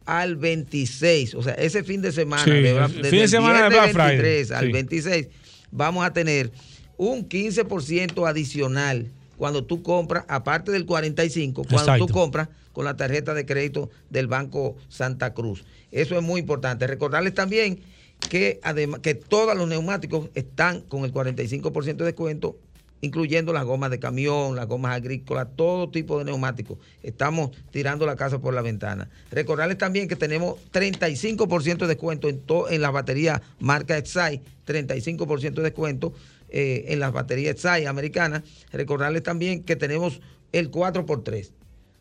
al 26, o sea, ese fin de semana, de, fin de semana de 23 al 26, vamos a tener un 15% adicional cuando tú compras, aparte del 45, cuando tú compras con la tarjeta de crédito del Banco Santa Cruz. Eso es muy importante. Recordarles también que además que todos los neumáticos están con el 45% de descuento incluyendo las gomas de camión, las gomas agrícolas, todo tipo de neumáticos. Estamos tirando la casa por la ventana. Recordarles también que tenemos 35% de descuento en, en las baterías marca Exai, 35% de descuento eh, en las baterías Exai americanas. Recordarles también que tenemos el 4x3.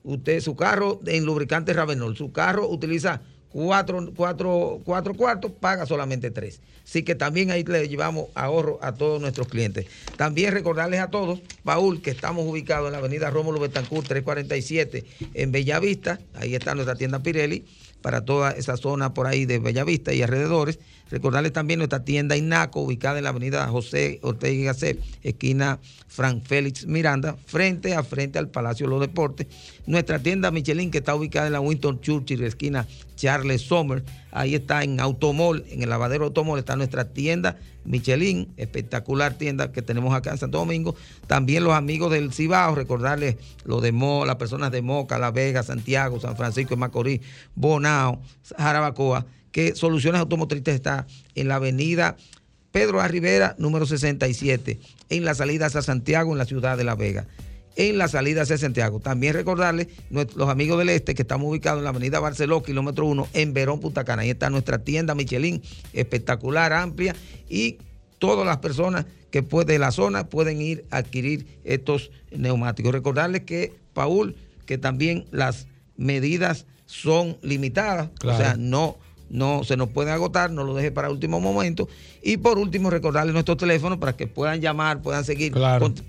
Usted, su carro en lubricante Ravenol, su carro utiliza cuatro, cuatro, cuatro cuartos, paga solamente tres. Así que también ahí le llevamos ahorro a todos nuestros clientes. También recordarles a todos, Paul, que estamos ubicados en la avenida Rómulo Betancourt 347 en Bellavista. Ahí está nuestra tienda Pirelli para toda esa zona por ahí de Bellavista y alrededores. Recordarles también nuestra tienda Inaco, ubicada en la avenida José Ortega y Gasset, esquina Frank Félix Miranda, frente a frente al Palacio de los Deportes. Nuestra tienda Michelin, que está ubicada en la Winton Churchill, esquina Charles Sommer. Ahí está en Automol, en el lavadero Automol, está nuestra tienda Michelin, espectacular tienda que tenemos acá en Santo Domingo. También los amigos del Cibao, recordarles lo de Mo, las personas de Moca, La Vega, Santiago, San Francisco de Macorís, Bonao, Jarabacoa que Soluciones Automotrices está en la avenida Pedro A. Rivera, número 67, en la salida hacia Santiago, en la ciudad de La Vega. En la salida hacia Santiago. También recordarles los amigos del este que estamos ubicados en la avenida Barceló, kilómetro 1, en Verón, Putacana. Ahí está nuestra tienda Michelin, espectacular, amplia y todas las personas que de la zona pueden ir a adquirir estos neumáticos. Recordarles que, Paul, que también las medidas son limitadas, o sea, no no se nos puede agotar, no lo deje para último momento. Y por último, recordarles nuestros teléfonos para que puedan llamar, puedan seguir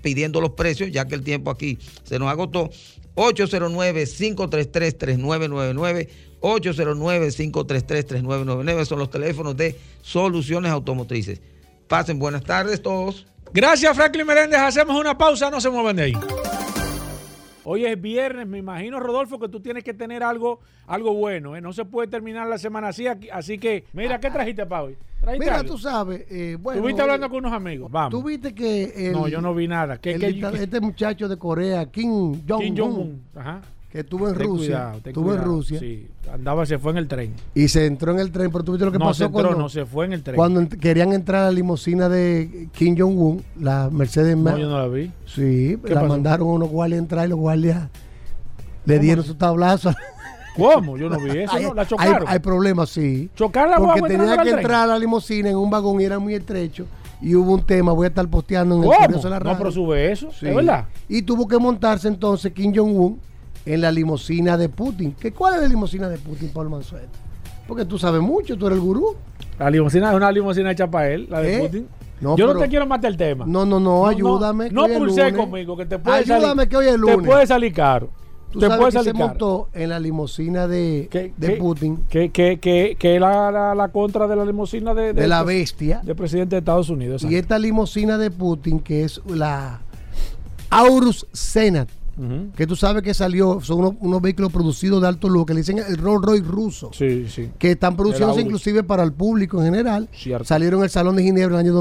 pidiendo los precios, ya que el tiempo aquí se nos agotó. 809-533-3999, 809-533-3999 son los teléfonos de Soluciones Automotrices. Pasen buenas tardes todos. Gracias, Franklin Meréndez. Hacemos una pausa, no se muevan de ahí. Hoy es viernes, me imagino, Rodolfo, que tú tienes que tener algo, algo bueno. ¿eh? No se puede terminar la semana así. Así que, mira, ¿qué trajiste para hoy? Mira, tú sabes, eh, bueno. Estuviste hablando con unos amigos. Vamos. Tú viste que. no, yo no vi nada. este muchacho de Corea, Kim Jong-un. Kim Jong-un. Ajá. Que estuvo en Rusia. estuvo en Rusia. Sí, andaba, se fue en el tren. Y se entró en el tren, pero tú viste lo que no pasó se entró, cuando, no se fue en el tren. Cuando querían entrar a la limusina de Kim Jong-un, la Mercedes No, yo no la vi. Sí, la mandaron a unos guardias a entrar y los guardias le dieron su tablazo. ¿Cómo? Yo no vi <laughs> eso, ¿no? ¿La chocaron? Hay, problemas, sí. ¿Chocar Porque tenía que entrar a la limusina en un vagón y era muy estrecho y hubo un tema, voy a estar posteando en el de la radio. No, pero sube eso, sí. verdad? Y tuvo que montarse entonces Kim Jong-un en la limusina de Putin. ¿Qué, ¿Cuál es la limusina de Putin, Paul Manzueta? Porque tú sabes mucho, tú eres el gurú. La limusina es una limusina hecha para él, la de ¿Eh? Putin. Yo no te quiero matar el tema. No, no, no, ayúdame. No, no pulse conmigo, que te puede ayúdame salir, que hoy es lunes. Te puede salir caro. Tú sabes que se montó en la limusina de, de Putin. Que, que, que, que la, la, la, contra de la limusina de, de, la bestia. Del presidente de Estados Unidos. Y esta limusina de Putin, que es la Aurus Senat, que tú sabes que salió, son unos, vehículos producidos de alto lujo, que le dicen el Rolls Royce ruso. Sí, sí. Que están producidos inclusive para el público en general. Salieron en el Salón de Ginebra en el año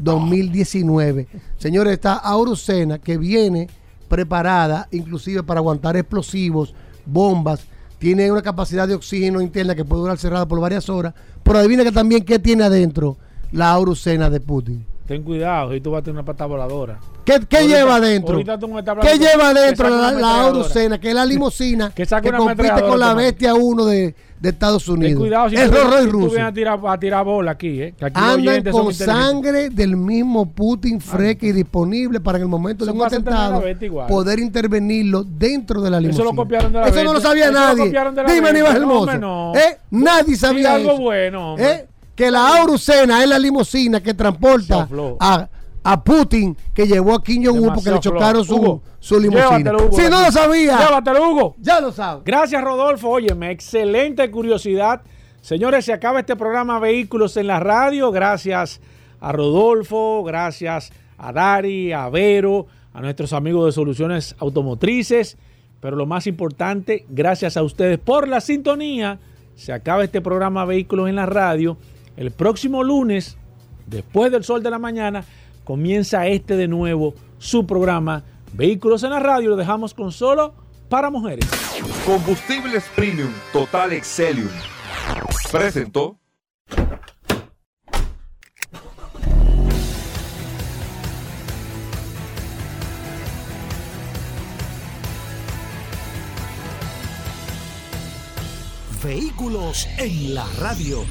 2019. Señores, está Aurus Senat, que viene preparada inclusive para aguantar explosivos, bombas, tiene una capacidad de oxígeno interna que puede durar cerrada por varias horas, pero adivina que también qué tiene adentro la Aurucena de Putin. Ten cuidado, y tú vas a tener una pata voladora. ¿Qué, lleva adentro? ¿Qué lleva adentro la, la que es la <laughs> limusina que, compite con la bestia 1 de, Estados Unidos? cuidado, si el Rolls Royce a tirar, a tirar bola aquí, ¿eh? Que Andan con sangre del mismo Putin fresca y disponible para en el momento de un atentado poder intervenirlo dentro de la limusina. Eso lo copiaron de la Eso no lo sabía nadie. Dime, Aníbal Hermoso. No, ¿Eh? Nadie sabía algo eso. bueno, ¿Eh? Que la Aurucena es la limusina que transporta a a Putin que llevó a Kim Jong-un porque le chocaron su, su limusina. si no lo sabía. Llévatelo, Hugo. Ya lo sabes. Gracias, Rodolfo. Óyeme, excelente curiosidad. Señores, se acaba este programa Vehículos en la Radio. Gracias a Rodolfo, gracias a Dari, a Vero, a nuestros amigos de Soluciones Automotrices. Pero lo más importante, gracias a ustedes por la sintonía. Se acaba este programa Vehículos en la Radio. El próximo lunes, después del sol de la mañana, comienza este de nuevo su programa Vehículos en la Radio. Lo dejamos con solo para mujeres. Combustibles Premium Total Excelium. Presentó. Vehículos en la radio.